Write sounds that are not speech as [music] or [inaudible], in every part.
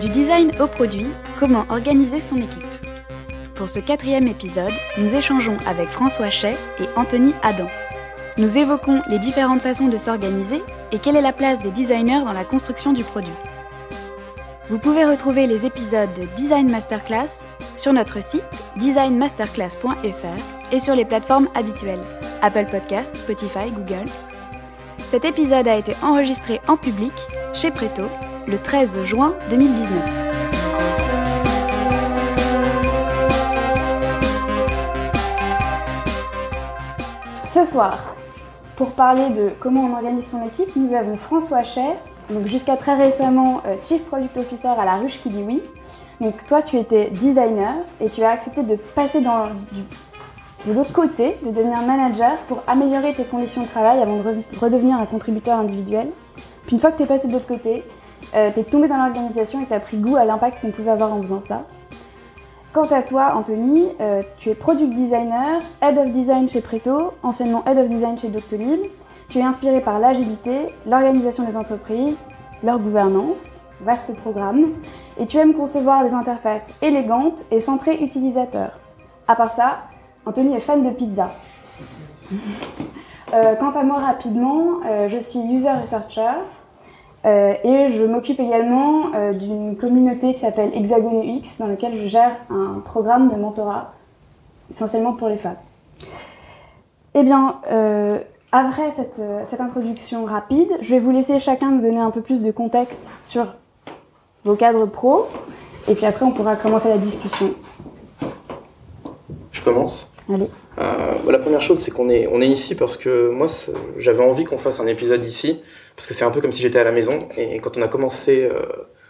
Du design au produit, comment organiser son équipe Pour ce quatrième épisode, nous échangeons avec François Chay et Anthony Adam. Nous évoquons les différentes façons de s'organiser et quelle est la place des designers dans la construction du produit. Vous pouvez retrouver les épisodes de Design Masterclass sur notre site designmasterclass.fr et sur les plateformes habituelles Apple Podcasts, Spotify, Google. Cet épisode a été enregistré en public chez Preto le 13 juin 2019. Ce soir, pour parler de comment on organise son équipe, nous avons François Chay, donc jusqu'à très récemment euh, Chief Product Officer à La Ruche qui dit oui. Donc toi, tu étais designer et tu as accepté de passer dans, de l'autre côté, de devenir manager pour améliorer tes conditions de travail avant de redevenir un contributeur individuel. Puis une fois que tu es passé de l'autre côté, euh, tu es tombé dans l'organisation et tu as pris goût à l'impact qu'on pouvait avoir en faisant ça. Quant à toi, Anthony, euh, tu es product designer, head of design chez Preto, anciennement head of design chez Doctolib. Tu es inspiré par l'agilité, l'organisation des entreprises, leur gouvernance, vaste programme, et tu aimes concevoir des interfaces élégantes et centrées utilisateurs. À part ça, Anthony est fan de pizza. [laughs] Euh, quant à moi, rapidement, je suis user researcher euh, et je m'occupe également d'une communauté qui s'appelle Hexagone UX dans laquelle je gère un programme de mentorat essentiellement pour les femmes. Eh bien, après cette, cette introduction rapide, je vais vous laisser chacun nous donner un peu plus de contexte sur vos cadres pro et puis après on pourra commencer la discussion. Je commence Allez. Euh, la première chose, c'est qu'on est, on est ici parce que moi, j'avais envie qu'on fasse un épisode ici, parce que c'est un peu comme si j'étais à la maison. Et quand on a commencé euh,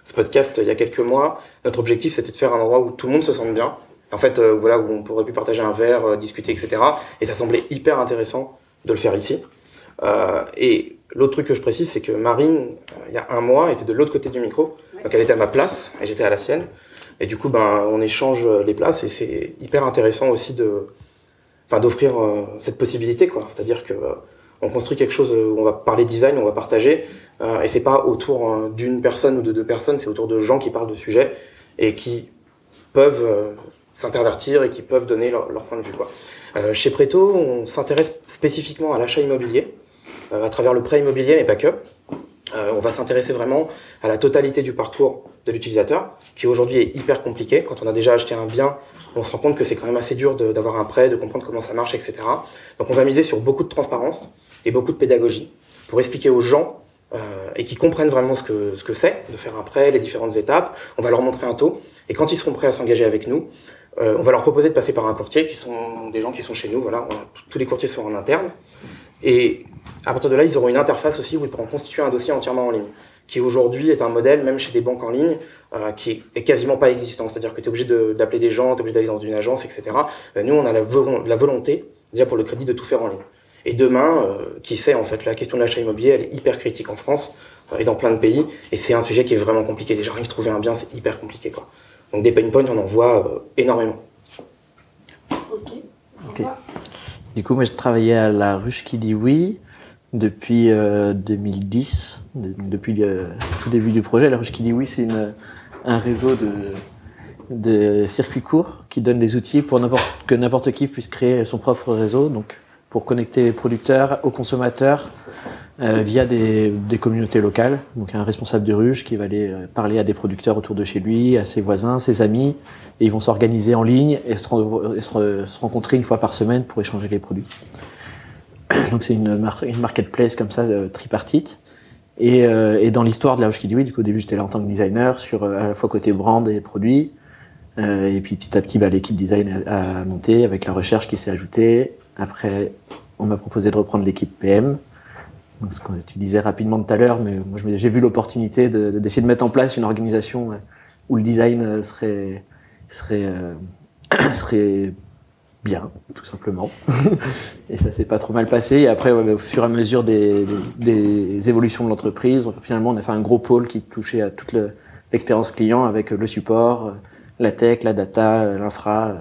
ce podcast il y a quelques mois, notre objectif, c'était de faire un endroit où tout le monde se sente bien. En fait, euh, voilà, où on pourrait plus partager un verre, euh, discuter, etc. Et ça semblait hyper intéressant de le faire ici. et l'autre truc que je précise, c'est que Marine, il y a un mois, était de l'autre côté du micro. Donc elle était à ma place et j'étais à la sienne. Et du coup, ben, on échange les places et c'est hyper intéressant aussi de, enfin, d'offrir euh, cette possibilité, quoi. C'est-à-dire que euh, on construit quelque chose où on va parler design, on va partager, euh, et c'est pas autour d'une personne ou de deux personnes, c'est autour de gens qui parlent de sujets et qui peuvent s'intervertir et qui peuvent donner leur, point de vue. Quoi. chez Preto, on s'intéresse spécifiquement à l'achat immobilier, à travers le prêt immobilier, mais pas que. Euh, on va s'intéresser vraiment à la totalité du parcours de l'utilisateur, qui aujourd'hui est hyper compliqué. Quand on a déjà acheté un bien, on se rend compte que c'est quand même assez dur d'avoir un prêt, de comprendre comment ça marche, etc. Donc on va miser sur beaucoup de transparence et beaucoup de pédagogie pour expliquer aux gens euh, et qui comprennent vraiment ce que ce que c'est de faire un prêt, les différentes étapes. On va leur montrer un taux et quand ils seront prêts à s'engager avec nous, euh, on va leur proposer de passer par un courtier qui sont des gens qui sont chez nous. Voilà, tous les courtiers sont en interne et à partir de là, ils auront une interface aussi où ils pourront constituer un dossier entièrement en ligne, qui aujourd'hui est un modèle, même chez des banques en ligne, euh, qui est quasiment pas existant. C'est-à-dire que tu es obligé d'appeler des gens, tu es obligé d'aller dans une agence, etc. Euh, nous, on a la, la, volonté, déjà pour le crédit, de tout faire en ligne. Et demain, euh, qui sait, en fait, la question de l'achat immobilier, elle est hyper critique en France et dans plein de pays, et c'est un sujet qui est vraiment compliqué. Déjà, rien que trouver un bien, c'est hyper compliqué. Quoi. Donc des pain points, on en voit énormément. Ok. okay. Du coup, moi, je travaillais à la ruche qui dit oui depuis 2010, euh, depuis le tout début du projet. La Ruche qui dit oui, c'est un réseau de, de circuits courts qui donne des outils pour que n'importe qui puisse créer son propre réseau, donc pour connecter les producteurs aux consommateurs euh, via des, des, communautés locales. Donc un responsable de ruche qui va aller euh, parler à des producteurs autour de chez lui, à ses voisins, ses amis, et ils vont s'organiser en ligne et se, et se rencontrer une fois par semaine pour échanger les produits. [coughs] Donc c'est une, une marketplace comme ça, euh, tripartite. Et, euh, et, dans l'histoire de la Hoche oui, au début j'étais là en tant que designer sur euh, à la fois côté brand et produits. Euh, et puis petit à petit, bah, l'équipe design a, monté avec la recherche qui s'est ajoutée. Après, on m'a proposé de reprendre l'équipe PM. Ce que tu disais rapidement tout à l'heure, mais moi j'ai vu l'opportunité d'essayer de, mettre en place une organisation où le design serait serait [clears throat] serait bien, tout simplement. [laughs] et ça s'est pas trop mal passé. Et après, au fur et à mesure des évolutions de l'entreprise, finalement, on a fait un gros pôle qui touchait à toute l'expérience client avec le support, la tech, la data, l'infra,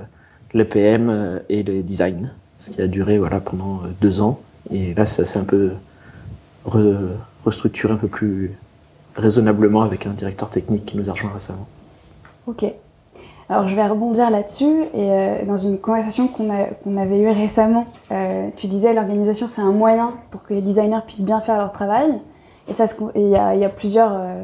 le PM et le design. Ce qui a duré voilà pendant deux ans. Et là, ça s'est un peu re, restructuré un peu plus, raisonnablement avec un directeur technique qui nous a rejoint récemment. Ok. Alors je vais rebondir là-dessus et euh, dans une conversation qu'on avait eue récemment, euh, tu disais l'organisation c'est un moyen pour que les designers puissent bien faire leur travail et il y, a plusieurs euh,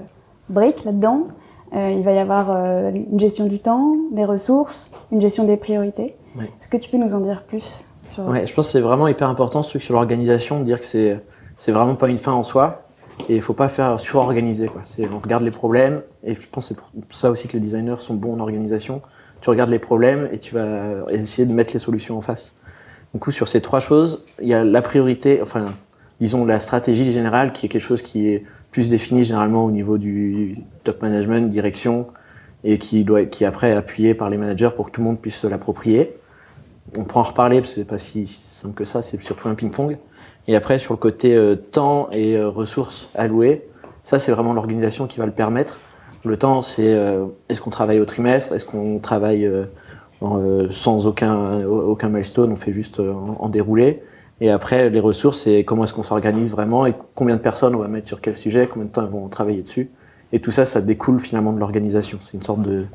briques là-dedans. il va y avoir une gestion du temps, des ressources, une gestion des priorités. Est-ce que tu peux nous en dire plus? Ouais, je pense que c'est vraiment hyper important ce truc sur l'organisation, de dire que c'est vraiment pas une fin en soi et il faut pas faire sur-organiser. On regarde les problèmes, et je pense que c'est pour ça aussi que les designers sont bons en organisation. Tu regardes les problèmes et tu vas essayer de mettre les solutions en face. Du coup, sur ces trois choses, il y a la priorité, enfin, disons la stratégie générale, qui est quelque chose qui est plus défini généralement au niveau du top management, direction, et qui doit, qui après est appuyé par les managers pour que tout le monde puisse se l'approprier. On pourra en reparler parce que c'est pas si simple que ça, c'est surtout un ping-pong. Et après, sur le côté euh, temps et euh, ressources allouées, ça, c'est vraiment l'organisation qui va le permettre. Le temps, c'est euh, est-ce qu'on travaille au trimestre, est-ce qu'on travaille sans aucun, aucun milestone, on fait juste en, déroulé. Et après, les ressources, c'est comment est-ce qu'on s'organise vraiment et combien de personnes on va mettre sur quel sujet, combien de temps ils vont travailler dessus. Et tout ça, ça découle finalement de l'organisation. C'est une sorte de,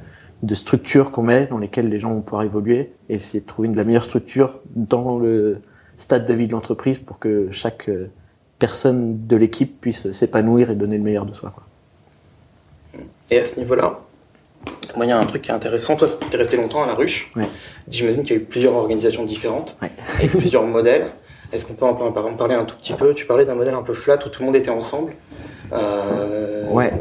de structure qu'on met dans lesquelles les gens vont pouvoir évoluer et essayer de trouver une, la meilleure structure dans le, stade de vie de l'entreprise pour que chaque euh, personne de l'équipe puisse s'épanouir et donner le meilleur de soi. Et à ce niveau-là, moi, il y a un truc qui est intéressant. Toi, tu es resté longtemps à la ruche. J'imagine qu'il y a eu plusieurs organisations différentes et plusieurs [laughs] modèles. Est-ce qu'on peut en parler un tout petit peu? Tu parlais d'un modèle un peu flat où tout le monde était ensemble. Euh, ouais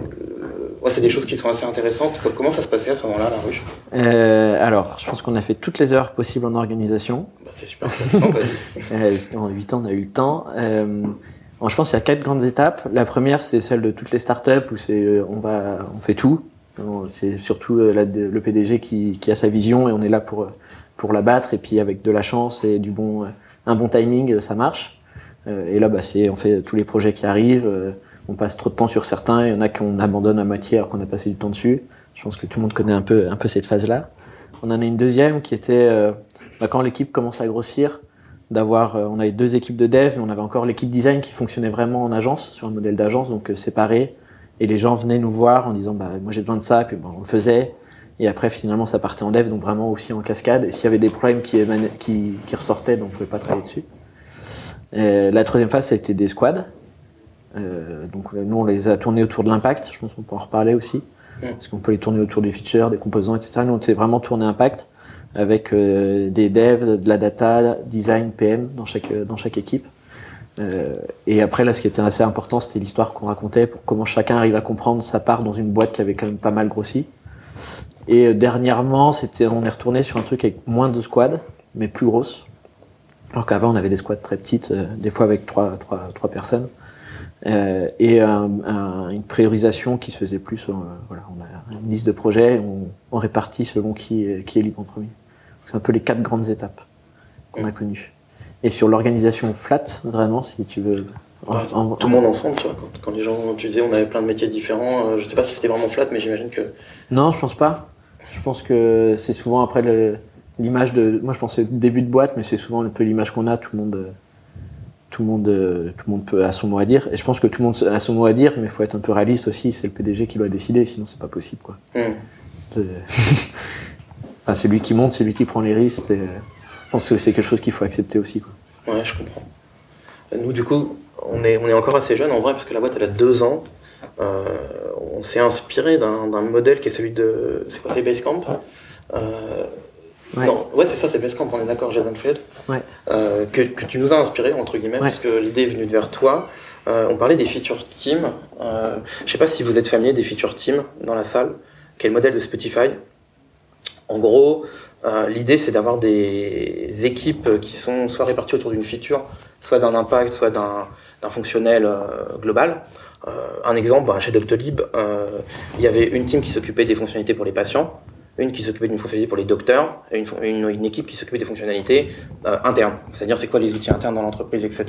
ouais, c'est des choses qui sont assez intéressantes. Comment ça se passait à ce moment-là, la ruche? Euh, Alors, je pense qu'on a fait toutes les heures possibles en organisation. Bah, c'est super intéressant, vas-y. [laughs] Euh, en 8 ans, on a eu le temps. Euh, je pense qu'il y a quatre grandes étapes. La première, c'est celle de toutes les startups où c'est euh, on va on fait tout. C'est surtout le PDG qui, qui, a sa vision et on est là pour pour la battre. Et puis avec de la chance et du bon un bon timing, ça marche. et là, bah, c'est on fait tous les projets qui arrivent on passe trop de temps sur certains, il y en a qu'on abandonne à moitié alors qu'on a passé du temps dessus. Je pense que tout le monde connaît un peu, cette phase-là. On en a une deuxième qui était euh, bah, quand l'équipe commence à grossir, d'avoir, euh, on avait deux équipes de dev, mais on avait encore l'équipe design qui fonctionnait vraiment en agence, sur un modèle d'agence, donc euh, séparé. Et les gens venaient nous voir en disant, bah, moi j'ai besoin de ça, puis on le faisait. Et après, finalement, ça partait en dev, donc vraiment aussi en cascade. Et s'il y avait des problèmes qui, qui, qui ressortaient, donc on pouvait pas travailler dessus. la troisième phase, c'était des squads. Euh, donc nous, on les a tournés autour de l'impact. Je pense qu'on peut en reparler aussi. Parce qu'on peut les tourner autour des features, des composants, etc. Nous, on s'est vraiment tourné impact avec euh, des devs, de la data, design, PM dans chaque, dans chaque équipe. Euh, et après, là, ce qui était assez important, c'était l'histoire qu'on racontait pour comment chacun arrive à comprendre sa part dans une boîte qui avait quand même pas mal grossi. Et dernièrement, c'était, on est retourné sur un truc avec moins de squads, mais plus grosses. Alors qu'avant, on avait des squads très petites, des fois avec trois, trois, trois personnes. Euh, et une priorisation qui se faisait plus. Euh, voilà, on a une liste de projets, on, on répartit selon qui, qui est libre en premier. C'est un peu les quatre grandes étapes qu'on a connues. Et sur l'organisation flat, vraiment, si tu veux. Bah, tout le monde ensemble, tu vois, quand, quand, les gens, tu disais, on avait plein de métiers différents. Euh, je sais pas si c'était vraiment flat, mais j'imagine que. Non, je pense pas. Je pense que c'est souvent après l'image de. Moi, je pensais début de boîte, mais c'est souvent un peu l'image qu'on a. Tout le monde tout le monde, euh, tout le monde peut a son mot à dire. Et je pense que tout le monde a son mot à dire, mais il faut être un peu réaliste aussi. C'est le PDG qui doit décider, sinon c'est pas possible, quoi. Mm. [laughs] enfin, c'est lui qui monte, c'est lui qui prend les risques. Et je pense que c'est quelque chose qu'il faut accepter aussi, quoi. Ouais, je comprends. Nous, du coup, on est, on est encore assez jeune en vrai, parce que la boîte elle a deux ans. Euh, on s'est inspiré d'un modèle qui est celui de. C'est quoi, c'est Basecamp? Euh, Ouais. Non, ouais, c'est ça, c'est Basecamp, on est d'accord, Jason Fried. Ouais. Euh, que, que, tu nous as inspiré, entre guillemets, parce que l'idée est venue de vers toi. Euh, on parlait des feature teams. Euh, je sais pas si vous êtes familier des feature teams dans la salle, qui est le modèle de Spotify? En gros, l'idée c'est d'avoir des équipes qui sont soit réparties autour d'une feature, soit d'un impact, soit d'un fonctionnel global. Un exemple, bah, chez Doctolib, il y avait une team qui s'occupait des fonctionnalités pour les patients, une qui s'occupait d'une fonctionnalité pour les docteurs, et une, équipe qui s'occupait des fonctionnalités euh, internes, c'est-à-dire c'est quoi les outils internes dans l'entreprise, etc.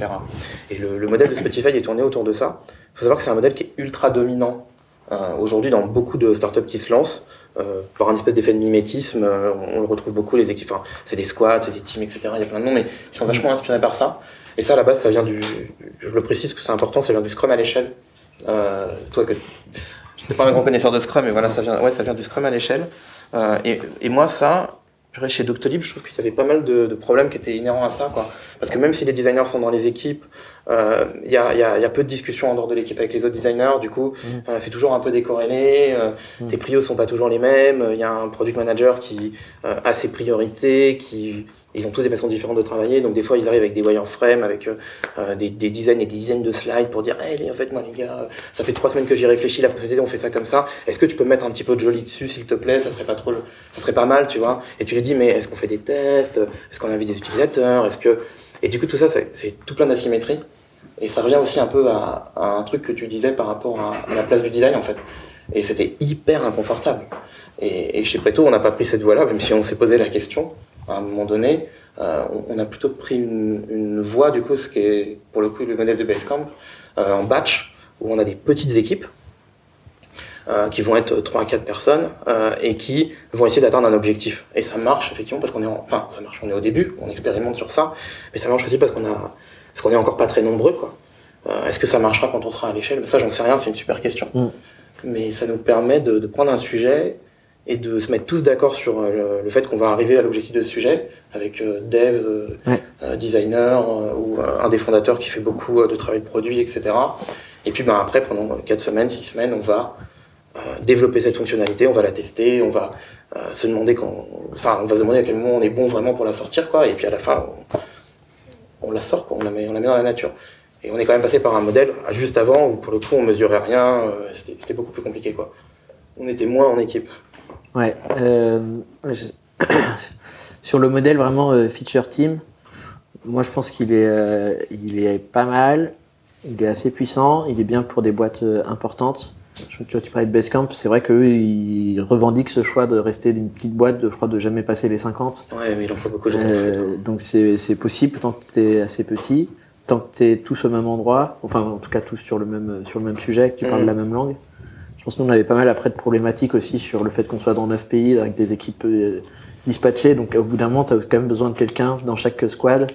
Et le, le, modèle de Spotify est tourné autour de ça. Il faut savoir que c'est un modèle qui est ultra dominant euh, aujourd'hui dans beaucoup de startups qui se lancent. Euh, par un espèce d'effet de mimétisme, on le retrouve beaucoup, les équipes, c'est des squads, c'est des teams, etc. Il y a plein de noms, mais ils sont vachement inspirés par ça. Et ça, à la base, ça vient du, je le précise que c'est important, ça vient du Scrum à l'échelle toi, que je n'étais pas un grand connaisseur de Scrum, mais voilà, ça vient, ouais, ça vient du Scrum à l'échelle. Euh, et, et moi, ça, chez Doctolib, je trouve qu'il y avait pas mal de, de, problèmes qui étaient inhérents à ça, quoi. Parce que même si les designers sont dans les équipes, euh, il y, a, y, a, y, a, peu de discussions en dehors de l'équipe avec les autres designers. Du coup, mmh. euh, c'est toujours un peu décorrélé. Euh, mmh. Tes prios sont pas toujours les mêmes. Il y a un product manager qui euh, a ses priorités, qui ils ont tous des façons différentes de travailler, donc des fois ils arrivent avec des wireframes, avec euh, des, des, dizaines et des dizaines de slides pour dire hey, en fait moi les gars, ça fait trois semaines que j'y réfléchi, la fonctionnalité on fait ça comme ça, est-ce que tu peux mettre un petit peu de joli dessus s'il te plaît, ça serait pas trop, ça serait pas mal, tu vois Et tu lui dis mais est-ce qu'on fait des tests, est-ce qu'on invite des utilisateurs, est-ce que et du coup tout ça c'est tout plein d'asymétrie. Et ça revient aussi un peu à, un truc que tu disais par rapport à, la place du design en fait, et c'était hyper inconfortable. Et, et chez Preto on n'a pas pris cette voie-là, même si on s'est posé la question à un moment donné, euh, on, a plutôt pris une, une, voie, du coup, ce qui est pour le coup le modèle de Basecamp, euh, en batch, où on a des petites équipes euh, qui vont être 3 à 4 personnes euh, et qui vont essayer d'atteindre un objectif. Et ça marche effectivement parce qu'on est, en, enfin, ça marche, on est au début, on expérimente sur ça, mais ça marche aussi parce qu'on a, parce qu'on est encore pas très nombreux, quoi. Euh, Est-ce que ça marchera quand on sera à l'échelle? Ça, j'en sais rien, c'est une super question. Mm. Mais ça nous permet de, de prendre un sujet et de se mettre tous d'accord sur le, le fait qu'on va arriver à l'objectif de ce sujet, avec euh, dev, euh, ouais. euh, designer ou un des fondateurs qui fait beaucoup de travail de produit, etc. Et puis ben, après, pendant 4 semaines, 6 semaines, on va développer cette fonctionnalité, on va la tester, on va se demander quand, enfin, on va se demander à quel moment on est bon vraiment pour la sortir, quoi. Et puis à la fin, on, on la sort, quoi. On la met, on la met dans la nature. Et on est quand même passé par un modèle juste avant où pour le coup on mesurait rien, c'était beaucoup plus compliqué, quoi. On était moins en équipe. Ouais. Euh, je... [coughs] sur le modèle vraiment euh, feature team, moi je pense qu'il est, euh, il est pas mal, il est assez puissant, il est bien pour des boîtes importantes. Je, tu tu parlais de Basecamp, c'est vrai qu'eux ils revendiquent ce choix de rester d'une petite boîte, de, je crois de jamais passer les 50. Ouais, mais il en faut beaucoup. Euh, donc c'est possible tant que tu es assez petit, tant que tu es tous au même endroit, enfin en tout cas tous sur le même, sur le même sujet, que tu parles Mhm. la même langue. Je pense que nous, on avait pas mal après de problématiques aussi sur le fait qu'on soit dans 9 pays avec des équipes euh, dispatchées. Donc au bout d'un moment, tu as quand même besoin de quelqu'un dans chaque squad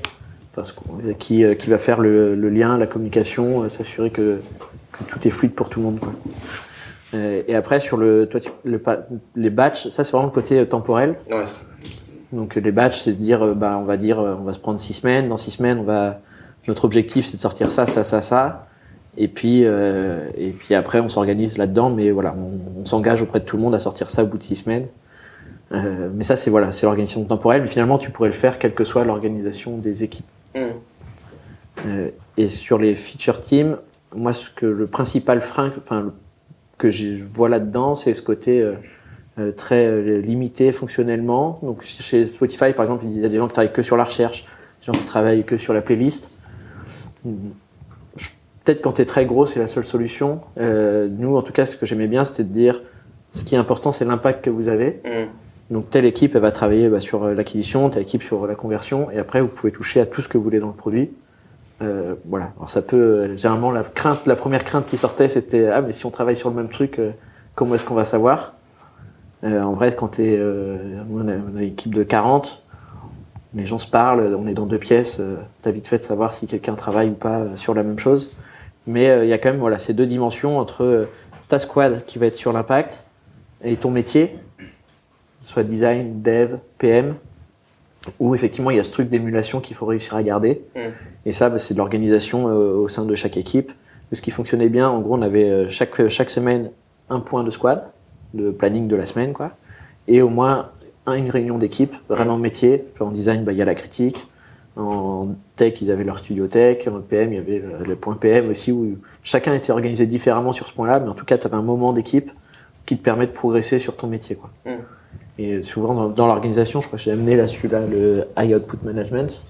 qu'on- qui, euh, qui va faire le, le lien, la communication, euh, s'assurer que, que tout est fluide pour tout le monde. Quoi. Euh, et après, sur le, toi, tu- le, les batchs, ça c'est vraiment le côté euh, temporel. Ouais, Donc euh, les batchs, c'est de dire, euh, bah, on va dire, euh, on va se prendre six semaines. Dans six semaines, on va, notre objectif, c'est de sortir ça, ça, ça, ça. Et puis, euh, et puis après, on s'organise là-dedans, mais voilà, on, on s'engage auprès de tout le monde à sortir ça au bout de six semaines. Euh, mais ça, c'est voilà, c'est l'organisation temporelle. Mais finalement, tu pourrais le faire quelle que soit l'organisation des équipes. Mhm. Euh, et sur les feature teams, moi, ce que le principal frein, enfin, que je vois là-dedans, c'est ce côté euh, euh, très limité fonctionnellement. Donc, chez Spotify, par exemple, il y a des gens qui travaillent que sur la recherche, des gens qui travaillent que sur la playlist. Peut-être quand tu es très gros, c'est la seule solution. Euh, nous, en tout cas, ce que j'aimais bien, c'était de dire ce qui est important, c'est l'impact que vous avez. Mhm. Donc telle équipe, elle va travailler bah, sur euh, l'acquisition, telle équipe sur la conversion, et après vous pouvez toucher à tout ce que vous voulez dans le produit. Euh, voilà. Alors ça peut, euh, généralement la crainte, la première crainte qui sortait, c'était ah mais si on travaille sur le même truc, euh, comment est-ce qu'on va savoir? Euh, En vrai, quand t'es, euh, nous, on a, une équipe de 40, les gens se parlent, on est dans deux pièces, euh, t'as vite fait de savoir si quelqu'un travaille ou pas euh, sur la même chose. Mais euh, il y a quand même voilà ces deux dimensions entre euh, ta squad qui va être sur l'impact et ton métier soit design, dev, PM, où effectivement il y a ce truc d'émulation qu'il faut réussir à garder. Mm. Et ça, bah, c'est de l'organisation euh, au sein de chaque équipe. Ce qui fonctionnait bien, en gros, on avait chaque, chaque semaine un point de squad, le planning de la semaine, quoi, et au moins un- une réunion d'équipe, vraiment métier. En design, bah, il y a la critique. En tech, ils avaient leur studio tech. En PM, il y avait le, le point PM aussi, où chacun était organisé différemment sur ce point-là, mais en tout cas, tu avais un moment d'équipe qui te permet de progresser sur ton métier. Quoi. Mm. Et souvent dans, dans l'organisation, je crois que j'ai amené là celui-là, le High Output Management.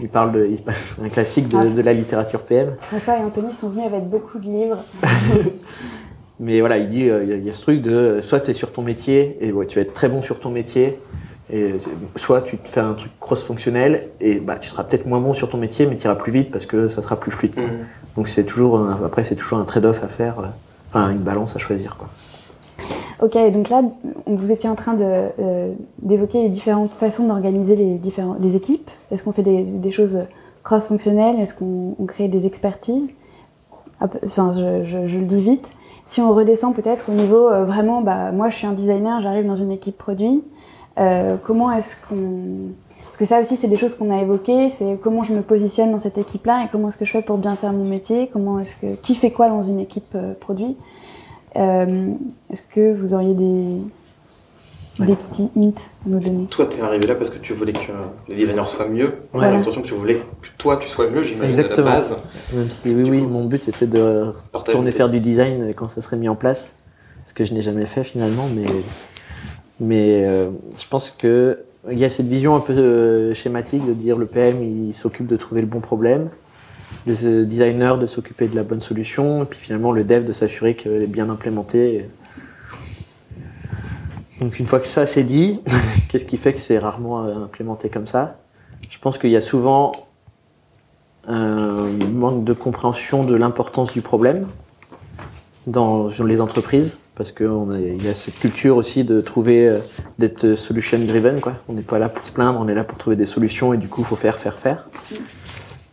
Il parle de il parle- un classique de, Ah. de la littérature PM. François et Anthony sont venus avec beaucoup de livres. [laughs] Mais voilà, il dit euh, il y, a- il y a ce truc de euh, soit tu es sur ton métier et ouais, tu vas être très bon sur ton métier, et soit tu te fais un truc cross-fonctionnel et bah, tu seras peut-être moins bon sur ton métier, mais tu iras plus vite parce que ça sera plus fluide. quoi. Mhm. Donc c'est toujours un- après c'est toujours un trade-off à faire, euh, enfin une balance à choisir. Quoi. Ok, donc là, on- vous étiez en train euh, d'évoquer les différentes façons d'organiser les, différents, les équipes. Est-ce qu'on fait des, des choses cross-fonctionnelles? Est-ce qu'on on crée des expertises? Enfin, je, je, je le dis vite. Si on redescend peut-être au niveau euh, vraiment, bah, moi je suis un designer, j'arrive dans une équipe produit. Euh, comment est-ce qu'on. Parce que ça aussi, c'est des choses qu'on a évoquées. C'est comment je me positionne dans cette équipe-là et comment est-ce que je fais pour bien faire mon métier. Comment est-ce que. Qui fait quoi dans une équipe euh, produit Euh, Est-ce que vous auriez des. Ouais. Des petits hints à nous donner? Toi, t'es arrivé là parce que tu voulais que les designers soient mieux. Ouais. J'ai l'impression que tu voulais que toi, tu sois mieux, j'imagine, Exactement. à la base. Même si, oui, Du oui, coup, mon but c'était de Partager retourner faire du design quand ça serait mis en place. Ce que je n'ai jamais fait finalement, mais, mais euh, je pense que il y a cette vision un peu euh, schématique de dire le PM il s'occupe de trouver le bon problème, le designer de s'occuper de la bonne solution, et puis finalement le dev de s'assurer qu'elle est bien implémentée. Donc une fois que ça c'est dit, [laughs] qu'est-ce qui fait que c'est rarement euh, implémenté comme ça? Je pense qu'il y a souvent un manque de compréhension de l'importance du problème dans les entreprises parce qu'il y a cette culture aussi de trouver euh, d'être solution driven. On n'est pas là pour se plaindre, on est là pour trouver des solutions et du coup faut faire faire faire.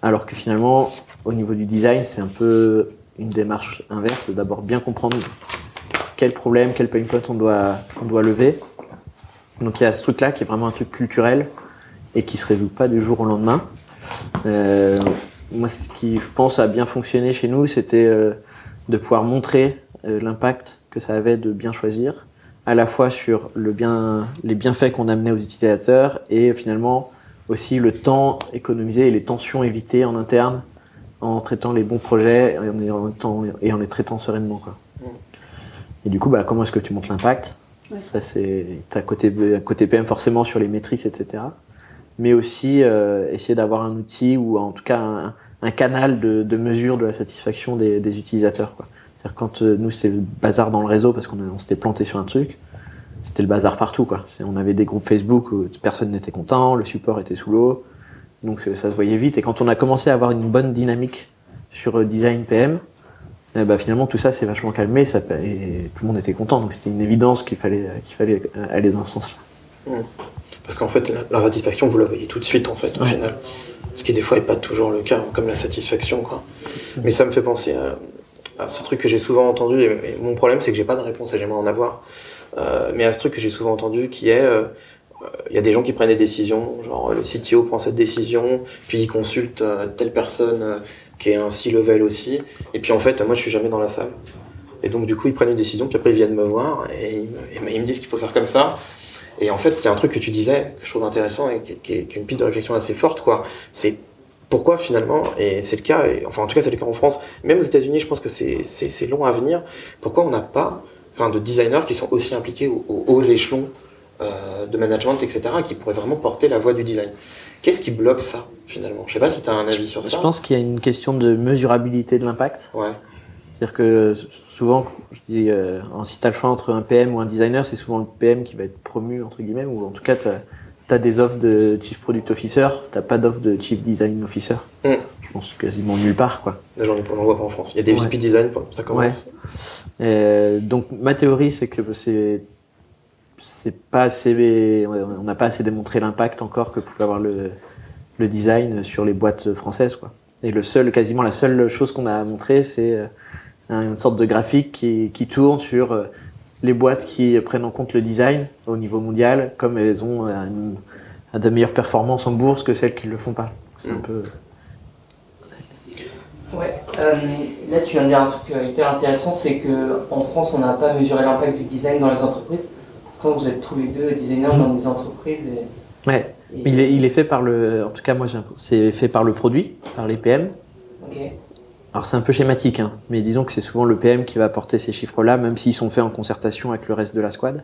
Alors que finalement au niveau du design c'est un peu une démarche inverse, d'abord bien comprendre quel problème, quel pain point on doit lever. Donc il y a ce truc là qui est vraiment un truc culturel et qui se résout pas du jour au lendemain. Euh, moi, ce qui, je pense, a bien fonctionné chez nous, c'était euh, de pouvoir montrer l'impact que ça avait de bien choisir, à la fois sur le bien, les bienfaits qu'on amenait aux utilisateurs et finalement aussi le temps économisé et les tensions évitées en interne en traitant les bons projets et en, en, temps- et en les traitant sereinement. Quoi. Et du coup, bah, comment est-ce que tu montes l'impact? Ouais. Ça, c'est t'as côté, côté PM forcément sur les maîtrises, etc mais aussi euh, essayer d'avoir un outil ou en tout cas un, un canal de, de mesure de la satisfaction des, des utilisateurs. quoi. C'est-à-dire quand euh, nous c'était le bazar dans le réseau parce qu'on on s'était planté sur un truc, c'était le bazar partout. Quoi. C'est- On avait des groupes Facebook où personne n'était content, le support était sous l'eau, donc euh, ça se voyait vite. Et quand on a commencé à avoir une bonne dynamique sur euh, design PM, eh ben, finalement tout ça s'est vachement calmé ça, et tout le monde était content. Donc c'était une évidence qu'il fallait, qu'il fallait aller dans ce sens-là. Parce qu'en fait, la, la satisfaction, vous la voyez tout de suite, en fait, au Ouais. final. Ce qui, des fois, n'est pas toujours le cas, comme la satisfaction, quoi. Mais ça me fait penser à, ce truc que j'ai souvent entendu. Et, mon problème, c'est que j'ai pas de réponse et j'aimerais en avoir. Euh, mais à ce truc que j'ai souvent entendu, qui est, euh, euh, il y a des gens qui prennent des décisions, genre le CTO prend cette décision, puis il consulte telle personne qui est un C-level aussi, et puis en fait, moi, je suis jamais dans la salle. Et donc, du coup, ils prennent une décision, puis après, ils viennent me voir, et ils me, et ils disent qu'il faut faire comme ça. Et en fait, il y a un truc que tu disais, que je trouve intéressant, et qui est, qui est une piste de réflexion assez forte, quoi. C'est pourquoi finalement, et c'est le cas, et, enfin en tout cas c'est le cas en France, même aux États-Unis, je pense que c'est c'est- c'est long à venir, pourquoi on n'a pas enfin, de designers qui sont aussi impliqués aux, aux hauts échelons euh, de management, etc., qui pourraient vraiment porter la voix du design? Qu'est-ce qui bloque ça, finalement? Je sais pas si tu as un avis sur Je ça. pense qu'il y a une question de mesurabilité de l'impact. Ouais. C'est-à-dire que souvent, je dis, euh, en- si tu as le choix entre un PM ou un designer, c'est souvent le PM qui va être promu, entre guillemets, ou en tout cas, tu as, des offres de Chief Product Officer, tu pas d'offre de Chief Design Officer. Mm. Je pense quasiment nulle part. quoi. J'en vois pas en France. Il y a des Ouais. VP design, ça commence. Euh, donc, ma théorie, c'est que c'est c'est pas assez, on n'a pas assez démontré l'impact encore que pouvait avoir le, le design sur les boîtes françaises, quoi. Et le seul, quasiment la seule chose qu'on a montré, c'est euh, une sorte de graphique qui, qui tourne sur euh, les boîtes qui prennent en compte le design au niveau mondial, comme elles ont une, une de meilleures performances en bourse que celles qui ne le font pas. C'est un Mm. peu. Ouais, euh, là tu viens de dire un truc euh, hyper intéressant, c'est que en France on n'a pas mesuré l'impact du design dans les entreprises. Pourtant vous êtes tous les deux designers dans des entreprises. Et, Ouais. et- Il est, il est fait par le, en tout cas moi c'est fait par le produit, par les PM. Ok. Alors c'est un peu schématique, hein, mais disons que c'est souvent le PM qui va apporter ces chiffres-là, même s'ils sont faits en concertation avec le reste de la squad.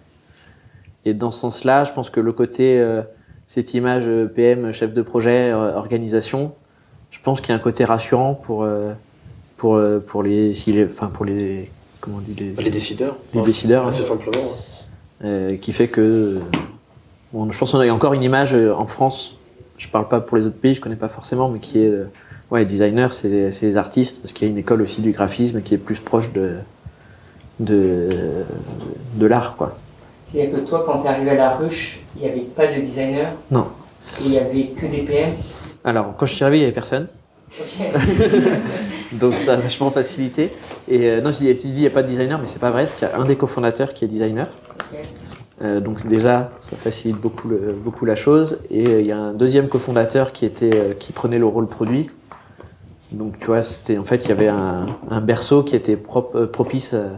Et dans ce sens-là, je pense que le côté, euh, cette image euh, PM, chef de projet, euh, organisation, je pense qu'il y a un côté rassurant pour, euh, pour, euh, pour les, si les, enfin pour les, comment on dit, les, Les décideurs. les décideurs, Assez hein, simplement. ouais. euh, qui fait que, bon, je pense qu'on a encore une image en France. Je parle pas pour les autres pays, je connais pas forcément, mais qui est, ouais, designer, c'est les, c'est les artistes, parce qu'il y a une école aussi du graphisme qui est plus proche de, de, de l'art, quoi. C'est-à-dire que toi quand tu es arrivé à la ruche, il n'y avait pas de designer Non. Il n'y avait que des PM Alors, quand je suis arrivé, il y avait personne. Ok. [laughs] Donc ça a vachement facilité. Et euh, non, je dis, tu dis il n'y a pas de designer, mais c'est pas vrai, parce qu'il y a un des cofondateurs qui est designer. Euh, donc déjà, ça facilite beaucoup, le- beaucoup la chose. Et euh, il y a un deuxième cofondateur qui était, qui prenait le rôle produit. Donc tu vois, c'était en fait il y avait un, un berceau qui était prop- euh, propice à,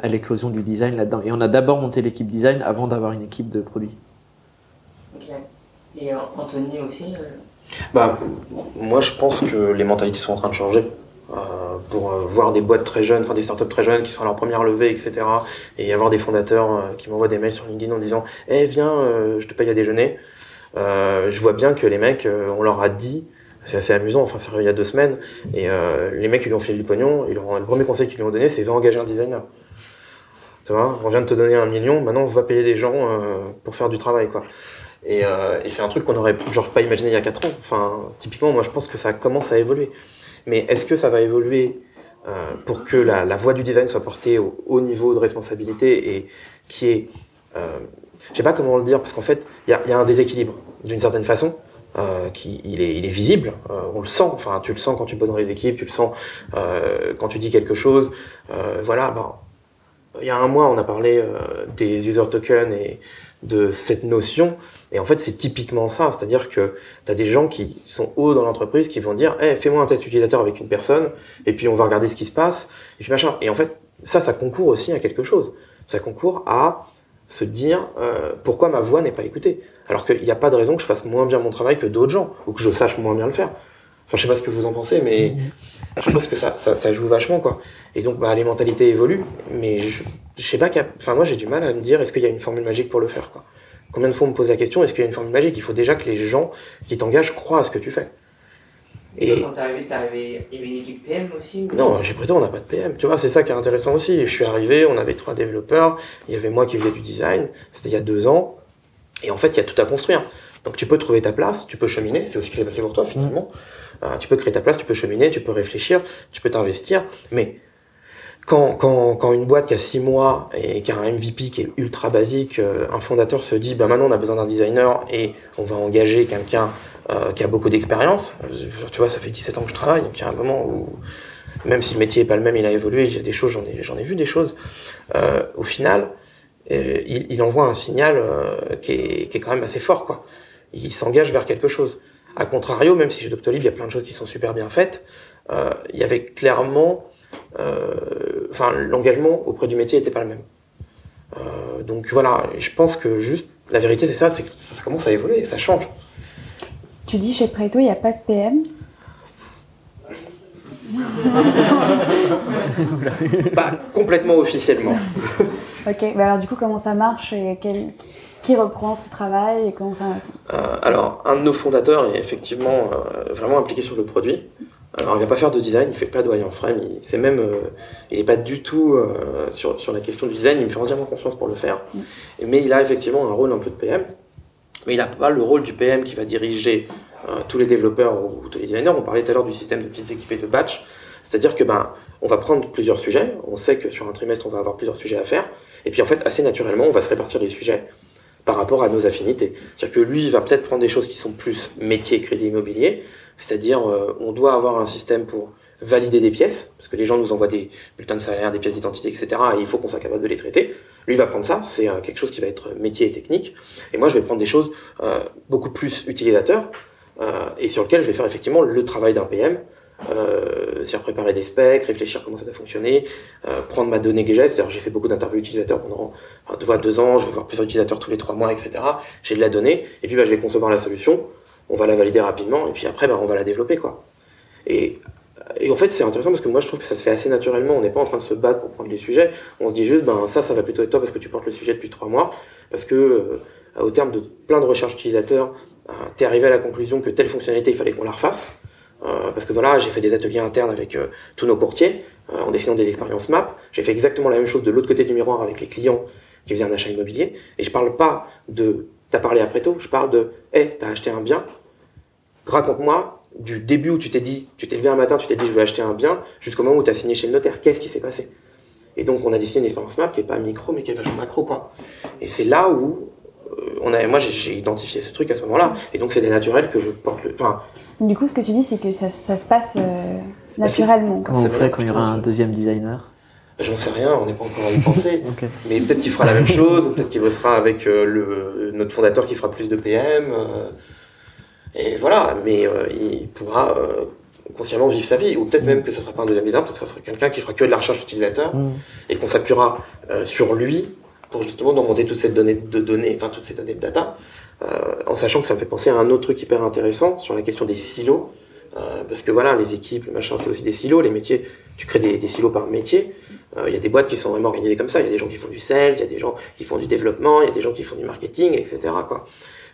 à l'éclosion du design là-dedans. Et on a d'abord monté l'équipe design avant d'avoir une équipe de produit. Ok. Et euh, Anthony aussi euh, Bah, moi, je pense que les mentalités sont en train de changer. Euh, pour euh, voir des boîtes très jeunes, enfin des startups très jeunes qui sont à leur première levée, etc. Et avoir des fondateurs euh, qui m'envoient des mails sur LinkedIn en disant Eh, viens, euh, je te paye à déjeuner. Euh, je vois bien que les mecs, euh, on leur a dit, c'est assez amusant, enfin, c'est il y a deux semaines, et euh, les mecs, ils lui ont filé du pognon, ils ont- le premier conseil qu'ils lui ont donné, c'est va engager un designer. Tu vois, on vient de te donner un million, maintenant on va payer des gens euh, pour faire du travail, quoi. Et, euh, c'est un truc qu'on aurait genre pas imaginé il y a 4 ans. Enfin, typiquement, moi je pense que ça commence à évoluer. Mais est-ce que ça va évoluer pour que la, la voie du design soit portée au haut niveau de responsabilité et qui est, je sais pas comment le dire, parce qu'en fait, il y a un déséquilibre d'une certaine façon. Euh, qui il est, il est visible, euh, on le sent. Enfin, tu le sens quand tu bosses dans les équipes, tu le sens euh, quand tu dis quelque chose. Euh, voilà, ben, il y a un mois, on a parlé euh, des user tokens et de cette notion. Et en fait, c'est typiquement ça. C'est-à-dire que tu as des gens qui sont hauts dans l'entreprise qui vont dire hey, fais-moi un test utilisateur avec une personne, et puis on va regarder ce qui se passe, et puis machin. Et en fait, ça, ça concourt aussi à quelque chose. Ça concourt à se dire euh, pourquoi ma voix n'est pas écoutée? Alors qu'il n'y a pas de raison que je fasse moins bien mon travail que d'autres gens, ou que je sache moins bien le faire. Enfin, je sais pas ce que vous en pensez, mais je pense que ça, ça, ça joue vachement, quoi. Et donc, bah, les mentalités évoluent, mais je, je sais pas qu'à, enfin, moi, j'ai du mal à me dire, est-ce qu'il y a une formule magique pour le faire, quoi. Combien de fois on me pose la question, est-ce qu'il y a une formule magique? Il faut déjà que les gens qui t'engagent croient à ce que tu fais. Et quand t'es arrivé, t'es arrivé, il y avait une équipe PM aussi ou- non, j'ai plutôt, on n'a pas de PM. Tu vois, c'est ça qui est intéressant aussi. Je suis arrivé, on avait trois développeurs, il y avait moi qui faisais du design, c'était il y a deux ans, et en fait, il y a tout à construire. Donc tu peux trouver ta place, tu peux cheminer, c'est aussi ce qui s'est passé pour toi finalement. Euh, tu peux créer ta place, tu peux cheminer, tu peux réfléchir, tu peux t'investir, mais quand, quand, quand une boîte qui a six mois et qui a un MVP qui est ultra basique, euh, un fondateur se dit bah maintenant on a besoin d'un designer et on va engager quelqu'un euh, qui a beaucoup d'expérience. Euh, Tu vois, ça fait 17 ans que je travaille, donc il y a un moment où même si le métier est pas le même, il a évolué, il y a des choses, j'en ai, j'en ai vu des choses. Euh, au final, il, il envoie un signal euh, qui, est, qui est quand même assez fort, quoi. Il s'engage vers quelque chose. A contrario, même si chez Doctolib, il y a plein de choses qui sont super bien faites, euh, il y avait clairement, euh, enfin, l'engagement auprès du métier était pas le même. Euh, donc voilà, je pense que juste, la vérité c'est ça, c'est que ça, ça commence à évoluer, ça change. Tu dis chez Preto, il n'y a pas de PM. [laughs] Pas complètement officiellement. [laughs] Ok, bah alors du coup, comment ça marche et quel- qui reprend ce travail et comment ça. Euh, alors, un de nos fondateurs est effectivement euh, vraiment impliqué sur le produit. Alors, il va pas faire de design, il fait pas de wireframe, il, c'est même, euh, il pas du tout euh, sur, sur la question du design, il me fait entièrement confiance pour le faire. Et- Mais il a effectivement un rôle un peu de PM, mais il n'a pas le rôle du PM qui va diriger tous les développeurs ou tous les designers. On parlait tout à l'heure du système de petites équipes et de batch, c'est-à-dire que ben, on va prendre plusieurs sujets, on sait que sur un trimestre on va avoir plusieurs sujets à faire, et puis en fait assez naturellement on va se répartir les sujets par rapport à nos affinités. C'est-à-dire que lui, il va peut-être prendre des choses qui sont plus métier crédit immobilier, c'est-à-dire euh, on doit avoir un système pour valider des pièces, parce que les gens nous envoient des bulletins de salaire, des pièces d'identité, etc. Et il faut qu'on soit capable de les traiter. Lui va prendre ça, c'est euh, quelque chose qui va être métier et technique. Et moi, je vais prendre des choses euh, beaucoup plus utilisateurs, euh, et sur lesquelles je vais faire effectivement le travail d'un PM, euh, c'est-à-dire préparer des specs, réfléchir comment ça doit fonctionner, euh, prendre ma donnée que j'ai, c'est-à-dire j'ai fait beaucoup d'interviews utilisateurs pendant enfin, deux, deux ans, je vais voir plusieurs utilisateurs tous les trois mois, etc. J'ai de la donnée, et puis bah, je vais concevoir la solution, on va la valider rapidement, et puis après bah, on va la développer. quoi. Et, en fait c'est intéressant parce que moi je trouve que ça se fait assez naturellement, on n'est pas en train de se battre pour prendre les sujets, on se dit juste ben ça ça va plutôt être toi parce que tu portes le sujet depuis trois mois, parce que euh, au terme de plein de recherches utilisateurs, euh, t'es arrivé à la conclusion que telle fonctionnalité il fallait qu'on la refasse. Euh, parce que voilà, j'ai fait des ateliers internes avec euh, tous nos courtiers, euh, en dessinant des expériences map. J'ai fait exactement la même chose de l'autre côté du miroir avec les clients qui faisaient un achat immobilier. Et je parle pas de t'as parlé après tôt, je parle de hé, t'as acheté un bien, raconte-moi du début où tu t'es dit, tu t'es levé un matin, tu t'es dit je vais acheter un bien, jusqu'au moment où tu as signé chez le notaire. Qu'est-ce qui s'est passé? Et donc on a dessiné une expérience map qui est pas micro mais qui est vachement macro quoi. Et c'est là où on a, moi j'ai- j'ai identifié ce truc à ce moment-là. Et donc c'était naturel que je porte le. Enfin, Du coup, ce que tu dis, c'est que ça, ça se passe. euh, naturellement. Comment ferait dire, quand il y aura un deuxième designer? J'en sais rien, on n'est pas encore à y penser. [laughs] Mais peut-être qu'il fera la même [laughs] chose, ou peut-être qu'il bossera avec euh, le, notre fondateur qui fera plus de PM. euh, et voilà, mais euh, il pourra euh, consciemment vivre sa vie. Ou peut-être même que ce sera pas un deuxième leader, peut-être que ce sera quelqu'un qui fera que de la recherche utilisateur Mm. et qu'on s'appuiera euh, sur lui pour justement remonter toute cette donnée de données, enfin toutes ces données de data, euh, en sachant que ça me fait penser à un autre truc hyper intéressant sur la question des silos. Euh, parce que voilà, les équipes, machin, c'est aussi des silos. Les métiers, tu crées des, silos par métier. Euh, Il y a des boîtes qui sont vraiment organisées comme ça. Il y a des gens qui font du sales, il y a des gens qui font du développement, il y a des gens qui font du marketing, etc. Quoi.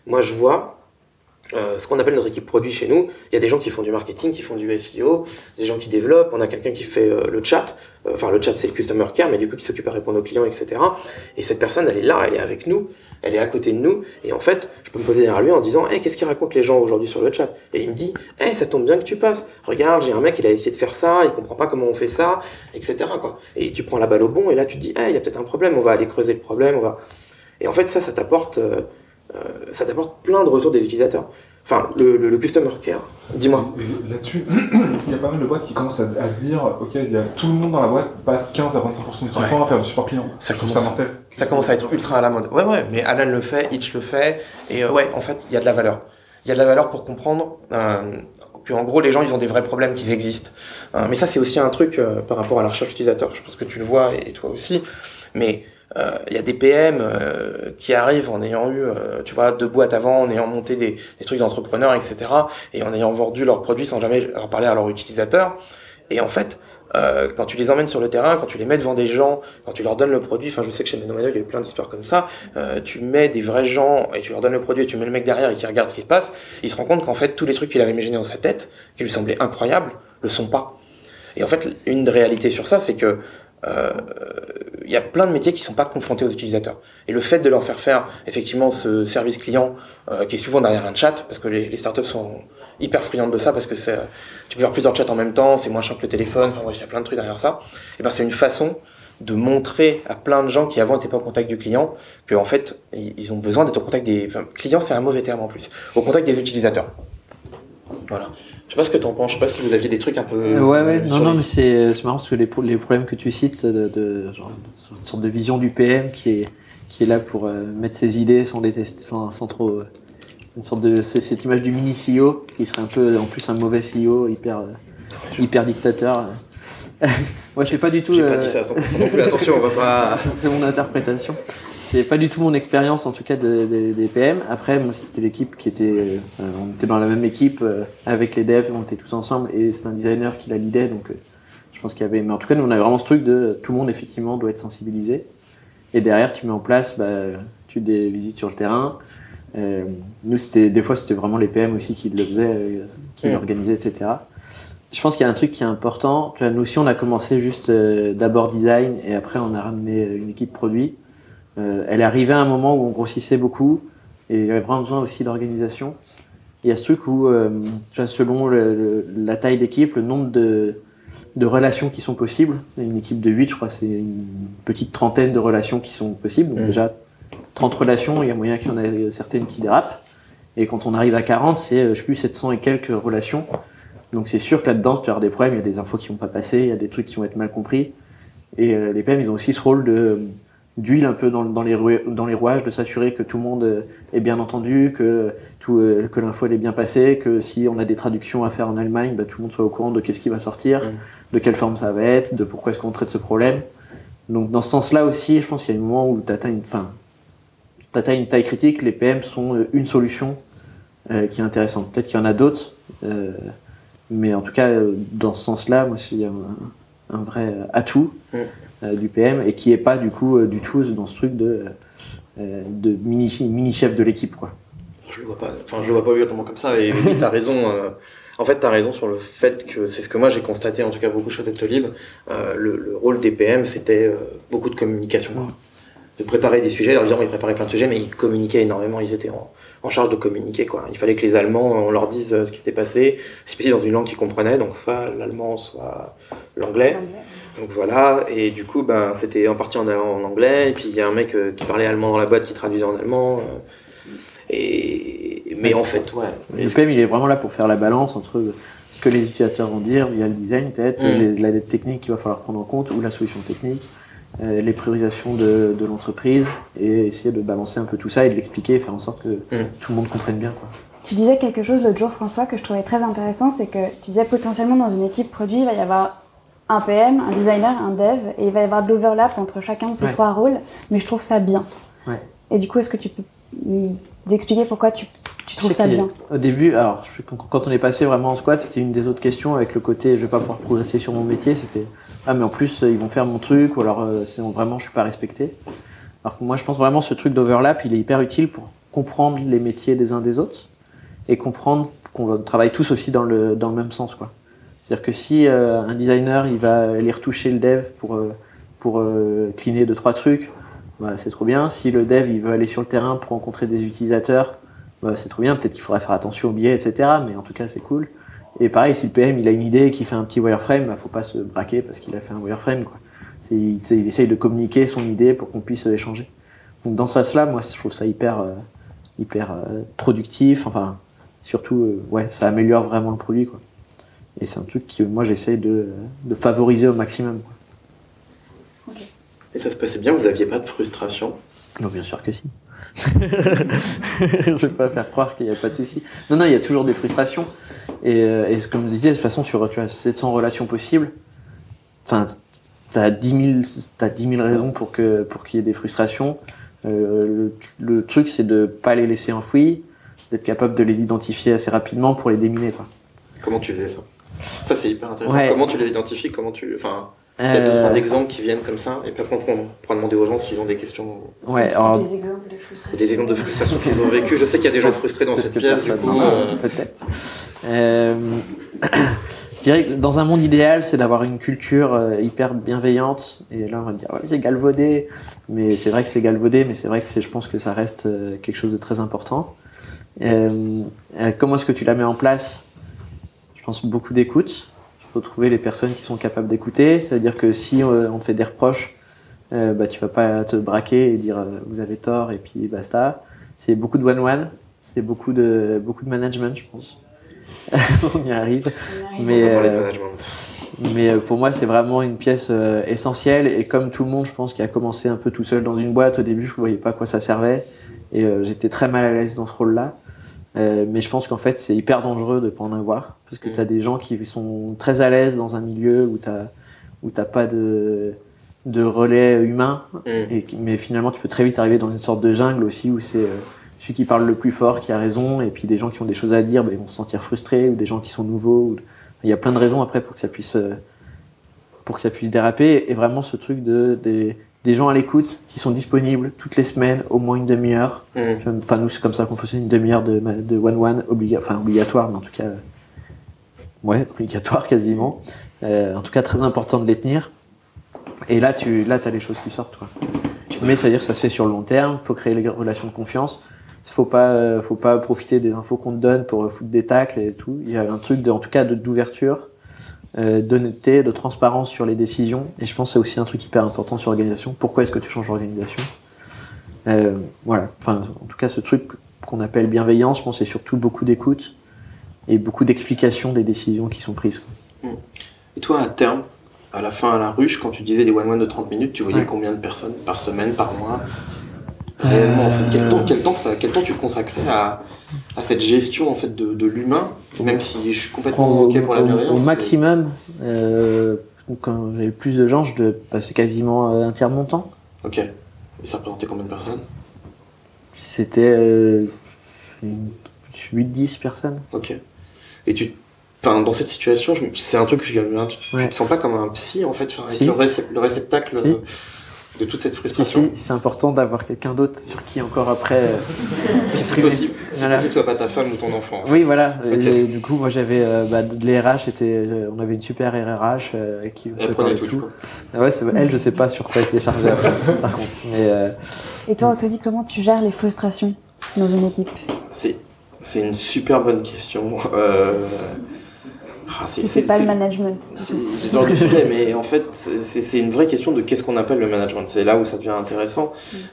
Moi, je vois euh, ce qu'on appelle notre équipe produit chez nous. Il y a des gens qui font du marketing, qui font du SEO, des gens qui développent. On a quelqu'un qui fait euh, le chat. Euh, Enfin, le chat, c'est le customer care, mais du coup, qui s'occupe à répondre aux clients, etc. Et cette personne, elle est là, elle est avec nous, elle est à côté de nous. Et en fait, je peux me poser derrière lui en disant, hey, qu'est-ce qu'ils racontent les gens aujourd'hui sur le chat? Et il me dit, hey, ça tombe bien que tu passes. Regarde, j'ai un mec, il a essayé de faire ça, il comprend pas comment on fait ça, etc. Et tu prends la balle au bon, et là, tu te dis, hey, il y a peut-être un problème, on va aller creuser le problème, on va. Et en fait, ça, ça t'apporte, ça t'apporte plein de retours des utilisateurs. Enfin, le, le, le customer care. Dis-moi. Et Là-dessus, [clears throat] il y a pas mal de boîtes qui commencent à, à se dire, ok, il y a tout le monde dans la boîte passe 15 à 25% de son Ouais. temps à faire du support client. Ça commence. ça mortel. Ça commence à être ultra à la mode. Ouais, ouais, mais Alan le fait, Hitch le fait, et euh, ouais, en fait, il y a de la valeur. Il y a de la valeur pour comprendre euh, que, en gros, les gens, ils ont des vrais problèmes, qu'ils existent. Euh, mais ça, c'est aussi un truc euh, par rapport à la recherche utilisateur. Je pense que tu le vois, et toi aussi. Mais euh, il y a des PM euh, qui arrivent en ayant eu, euh, tu vois, deux boîtes avant, en ayant monté des, trucs d'entrepreneurs, etc., et en ayant vendu leurs produits sans jamais leur parler à leurs utilisateurs. Et en fait, euh, quand tu les emmènes sur le terrain, quand tu les mets devant des gens, quand tu leur donnes le produit, enfin je sais que chez Menomano il y a eu plein d'histoires comme ça, tu mets des vrais gens et tu leur donnes le produit et tu mets le mec derrière et qui regarde ce qui se passe, il se rend compte qu'en fait tous les trucs qu'il avait imaginés dans sa tête, qui lui semblaient incroyables, le sont pas. Et en fait une des réalités sur ça c'est que il y a plein de métiers qui sont pas confrontés aux utilisateurs. Et le fait de leur faire faire effectivement ce service client euh, qui est souvent derrière un chat, parce que les, startups sont hyper friandes de ça, parce que tu peux faire plusieurs chats en même temps, c'est moins chiant que le téléphone, enfin bref, il y a plein de trucs derrière ça. Et ben c'est une façon de montrer à plein de gens qui avant n'étaient pas au contact du client que en fait ils ils ont besoin d'être au contact des enfin, clients, c'est un mauvais terme en plus, au contact des utilisateurs. Voilà. Je sais pas ce que t'en penses, je sais pas si vous aviez des trucs un peu. Ouais, ouais, euh, non, non, les- mais c'est c'est marrant parce que les, pro- les problèmes que tu cites, de, de genre, une sorte de vision du PM qui est, qui est là pour euh, mettre ses idées sans les tester, sans, sans trop. euh, une sorte de. c'est cette image du mini CEO qui serait un peu, en plus, un mauvais CEO, hyper, euh, hyper dictateur. [laughs] Moi, je sais pas du tout. J'ai pas dit ça à 100% non plus, attention, on va pas. [laughs] c'est mon interprétation. C'est pas du tout mon expérience, en tout cas, de- de- des PM. Après, moi, c'était l'équipe qui était, euh, on était dans la même équipe euh, avec les devs, on était tous ensemble, et c'est un designer qui la lidait, donc euh, je pense qu'il y avait. Mais en tout cas, nous, on avait vraiment ce truc de tout le monde effectivement doit être sensibilisé. Et derrière, tu mets en place, bah, tu des visites sur le terrain. Euh, nous, c'était des fois, c'était vraiment les PM aussi qui le faisaient, euh, qui l'organisaient, etc. Je pense qu'il y a un truc qui est important. Tu vois, nous aussi, on a commencé juste euh, d'abord design et après, on a ramené euh, une équipe produit. Euh, elle est arrivée à un moment où on grossissait beaucoup et il y avait vraiment besoin aussi d'organisation. Il y a ce truc où, euh, tu vois, selon le- le- la taille d'équipe, le nombre de, de relations qui sont possibles, une équipe de 8, je crois, c'est une petite trentaine de relations qui sont possibles. Donc Mm. déjà, 30 relations, il y a moyen qu'il y en ait certaines qui dérapent. Et quand on arrive à 40, c'est, euh, je sais plus, 700 et quelques relations. Donc c'est sûr que là-dedans, tu vas avoir des problèmes, il y a des infos qui vont pas passer, il y a des trucs qui vont être mal compris. Et euh, les PM, ils ont aussi ce rôle de d'huile un peu dans, dans, les, rouages- dans les rouages, de s'assurer que tout le monde euh, est bien entendu, que, tout, euh, que l'info elle est bien passée, que si on a des traductions à faire en Allemagne, bah, tout le monde soit au courant de qu'est-ce qui va sortir, Mm. de quelle forme ça va être, de pourquoi est-ce qu'on traite ce problème. Donc dans ce sens-là aussi, je pense qu'il y a un moment où tu atteins une, enfin, t'atteins une taille critique, les PM sont euh, une solution euh, qui est intéressante. Peut-être qu'il y en a d'autres, euh, mais en tout cas, dans ce sens-là, moi, il y a un, un vrai euh, atout Mm. euh, du PM et qui est pas du coup euh, du tout dans ce truc de, de mini, mini chef de l'équipe, quoi. Je le vois pas, enfin je le vois pas obligatoirement comme ça, et oui, [laughs] t'as raison. en fait, t'as raison sur le fait que c'est ce que moi j'ai constaté, en tout cas beaucoup chez Doctolib. Euh, le, le rôle des PM, c'était euh, beaucoup de communication, quoi. De préparer des sujets. Alors évidemment, ils préparaient plein de sujets, mais ils communiquaient énormément. Ils étaient en, en charge de communiquer, quoi. Il fallait que les Allemands, on leur dise euh, ce qui s'était passé, possible dans une langue qu'ils comprenaient, donc soit l'allemand, soit l'anglais. Donc voilà, et du coup, ben, c'était en partie en, en anglais, et puis il y a un mec euh, qui parlait allemand dans la boîte qui traduisait en allemand. euh, et mais en fait, ouais. Et Le c'est- PM, il est vraiment là pour faire la balance entre que les utilisateurs vont dire, il y a le design peut-être, Mm. les- la dette technique qu'il va falloir prendre en compte, ou la solution technique, euh, les priorisations de, de l'entreprise, et essayer de balancer un peu tout ça et de l'expliquer, faire en sorte que Mm. tout le monde comprenne bien. Quoi. Tu disais quelque chose l'autre jour, François, que je trouvais très intéressant, c'est que tu disais potentiellement dans une équipe produit, il va y avoir un PM, un designer, un dev, et il va y avoir de l'overlap entre chacun de ces Ouais. trois rôles, mais je trouve ça bien. Ouais. Et du coup, est-ce que tu peux nous expliquer pourquoi tu, tu trouves ça bien? Au début, alors quand quand on est passé vraiment en squat, c'était une des autres questions avec le côté je vais pas pouvoir progresser sur mon métier. C'était ah mais en plus euh, ils vont faire mon truc ou alors euh, c'est vraiment je suis pas respecté. Alors que moi je pense vraiment ce truc d'overlap il est hyper utile pour comprendre les métiers des uns des autres et comprendre qu'on travaille tous aussi dans le dans le même sens quoi. C'est-à-dire que si euh, un designer il va aller retoucher le dev pour pour euh, cleaner deux trois trucs, bah, c'est trop bien. Si le dev il veut aller sur le terrain pour rencontrer des utilisateurs bah, c'est trop bien, peut-être qu'il faudrait faire attention aux billets, etc. Mais en tout cas, c'est cool. Et pareil, si le PM il a une idée et qu'il fait un petit wireframe, bah, faut pas se braquer parce qu'il a fait un wireframe. Quoi. C'est- Il, essaye de communiquer son idée pour qu'on puisse échanger. Donc dans ce sens-là, moi, je trouve ça hyper, euh, hyper euh, productif. Enfin, surtout, euh, ouais, ça améliore vraiment le produit. Quoi. Et c'est un truc que moi, j'essaye de, de favoriser au maximum. Quoi. Et ça se passait bien, vous aviez pas de frustration? Non, bien sûr que si. [laughs] je vais pas faire croire qu'il n'y a pas de souci. Non, non, il y a toujours des frustrations. Et, euh, et comme je disais, de toute façon, sur tu vois, 700 relations possibles, enfin, t'as 10 000, t'as 10 000 raisons pour que pour qu'il y ait des frustrations. Euh, le, le truc, c'est de pas les laisser enfouis, d'être capable de les identifier assez rapidement pour les déminer, quoi. Comment tu faisais ça? Ça, c'est hyper intéressant. Ouais. Comment tu les identifies? Comment tu. Enfin, s'il y a deux, Euh, trois exemples qui viennent comme ça, et puis après, on pourra demander aux gens s'ils ont des questions. ouais, alors, Des exemples de frustration. Des exemples de frustration qu'ils ont vécu. Je sais qu'il y a des gens frustrés dans cette pièce, euh, Peut-être. Euh, [coughs] je dirais que dans un monde idéal, c'est d'avoir une culture euh, hyper bienveillante. Et là, on va me dire, ouais, c'est galvaudé. Mais c'est vrai que c'est galvaudé, mais c'est vrai que c'est, je pense que ça reste euh, quelque chose de très important. Euh, euh, comment est-ce que tu la mets en place? Je pense beaucoup d'écoute. Il faut trouver les personnes qui sont capables d'écouter. Ça veut dire que si euh, on te fait des reproches, euh, bah, tu vas pas te braquer et dire euh, vous avez tort et puis basta. C'est beaucoup de one-one. C'est beaucoup de, beaucoup de management, je pense. [laughs] on y arrive. Mais, on euh, mais euh, pour moi, c'est vraiment une pièce euh, essentielle. Et comme tout le monde, je pense, qui a commencé un peu tout seul dans une boîte, au début, je ne voyais pas à quoi ça servait. Et euh, j'étais très mal à l'aise dans ce rôle-là. Euh, mais je pense qu'en fait, c'est hyper dangereux de pas en avoir. Parce que Mm. tu as des gens qui sont très à l'aise dans un milieu où tu où t'as pas de, de relais humain. Mm. Et, mais finalement, tu peux très vite arriver dans une sorte de jungle aussi où c'est euh, celui qui parle le plus fort qui a raison. Et puis des gens qui ont des choses à dire, ben, ils vont se sentir frustrés. Ou des gens qui sont nouveaux. ou- Il y a plein de raisons après pour que ça puisse, euh, pour que ça puisse déraper. Et vraiment, ce truc de, des, des gens à l'écoute qui sont disponibles toutes les semaines, au moins une demi-heure. Mm. Enfin, nous, c'est comme ça qu'on faisait une demi-heure de, de one-one, obliga enfin, obligatoire, mais en tout cas, euh, ouais, obligatoire [laughs] quasiment. Euh, en tout cas, très important de les tenir. Et là, tu là, as les choses qui sortent. Quoi. Mais ça veut dire que ça se fait sur le long terme, faut créer les relations de confiance. Faut pas, euh, faut pas profiter des infos qu'on te donne pour euh, foutre des tacles et tout. Il y a un truc, de, en tout cas, d'ouverture, euh, d'honnêteté, de transparence sur les décisions. Et je pense que c'est aussi un truc hyper important sur l'organisation. Pourquoi est-ce que tu changes d'organisation? Euh, Voilà. Enfin, en tout cas, ce truc qu'on appelle bienveillance, pense, c'est surtout beaucoup d'écoute et beaucoup d'explication des décisions qui sont prises. quoi. Et toi, à terme, à la fin, à la ruche, quand tu disais des one-one de 30 minutes, tu voyais Ouais. combien de personnes par semaine, par mois? Réellement, en fait, quel temps, quel temps, ça, quel temps tu consacrais à, à cette gestion en fait de, de l'humain, même si je suis complètement ok pour la au- bienveillance. au mais- maximum, euh, quand j'avais le plus de gens, je devais passer quasiment euh, un tiers de mon temps. Ok. Et ça représentait combien de personnes? C'était euh, une- 8-10 personnes. Ok. Et tu, enfin, dans cette situation, c'est un truc que je hein, tu, tu te sens pas comme un psy en fait, enfin, avec Si. le, récep- le réceptacle Si. De toute cette frustration. si, c'est important d'avoir quelqu'un d'autre sur qui encore après. euh, [laughs] Si possible, si Voilà. possible, que ce soit pas ta femme ou ton enfant. en fait. Oui, voilà. Du coup, moi, j'avais euh, bah, les RH, était, euh, on avait une super RRH euh, qui Elle prenait tout, coup. Ah Ouais, c'est- elle, je sais pas sur quoi elle se déchargeait après, [laughs] par contre. Mais euh, Et toi, Anthony, comment tu gères les frustrations dans une équipe? C'est, c'est une super bonne question. Euh... ah, Si c'est pas le management. C'est- J'adore le sujet, mais en fait, c'est une vraie question de qu'est-ce qu'on appelle le management. C'est là où ça devient intéressant.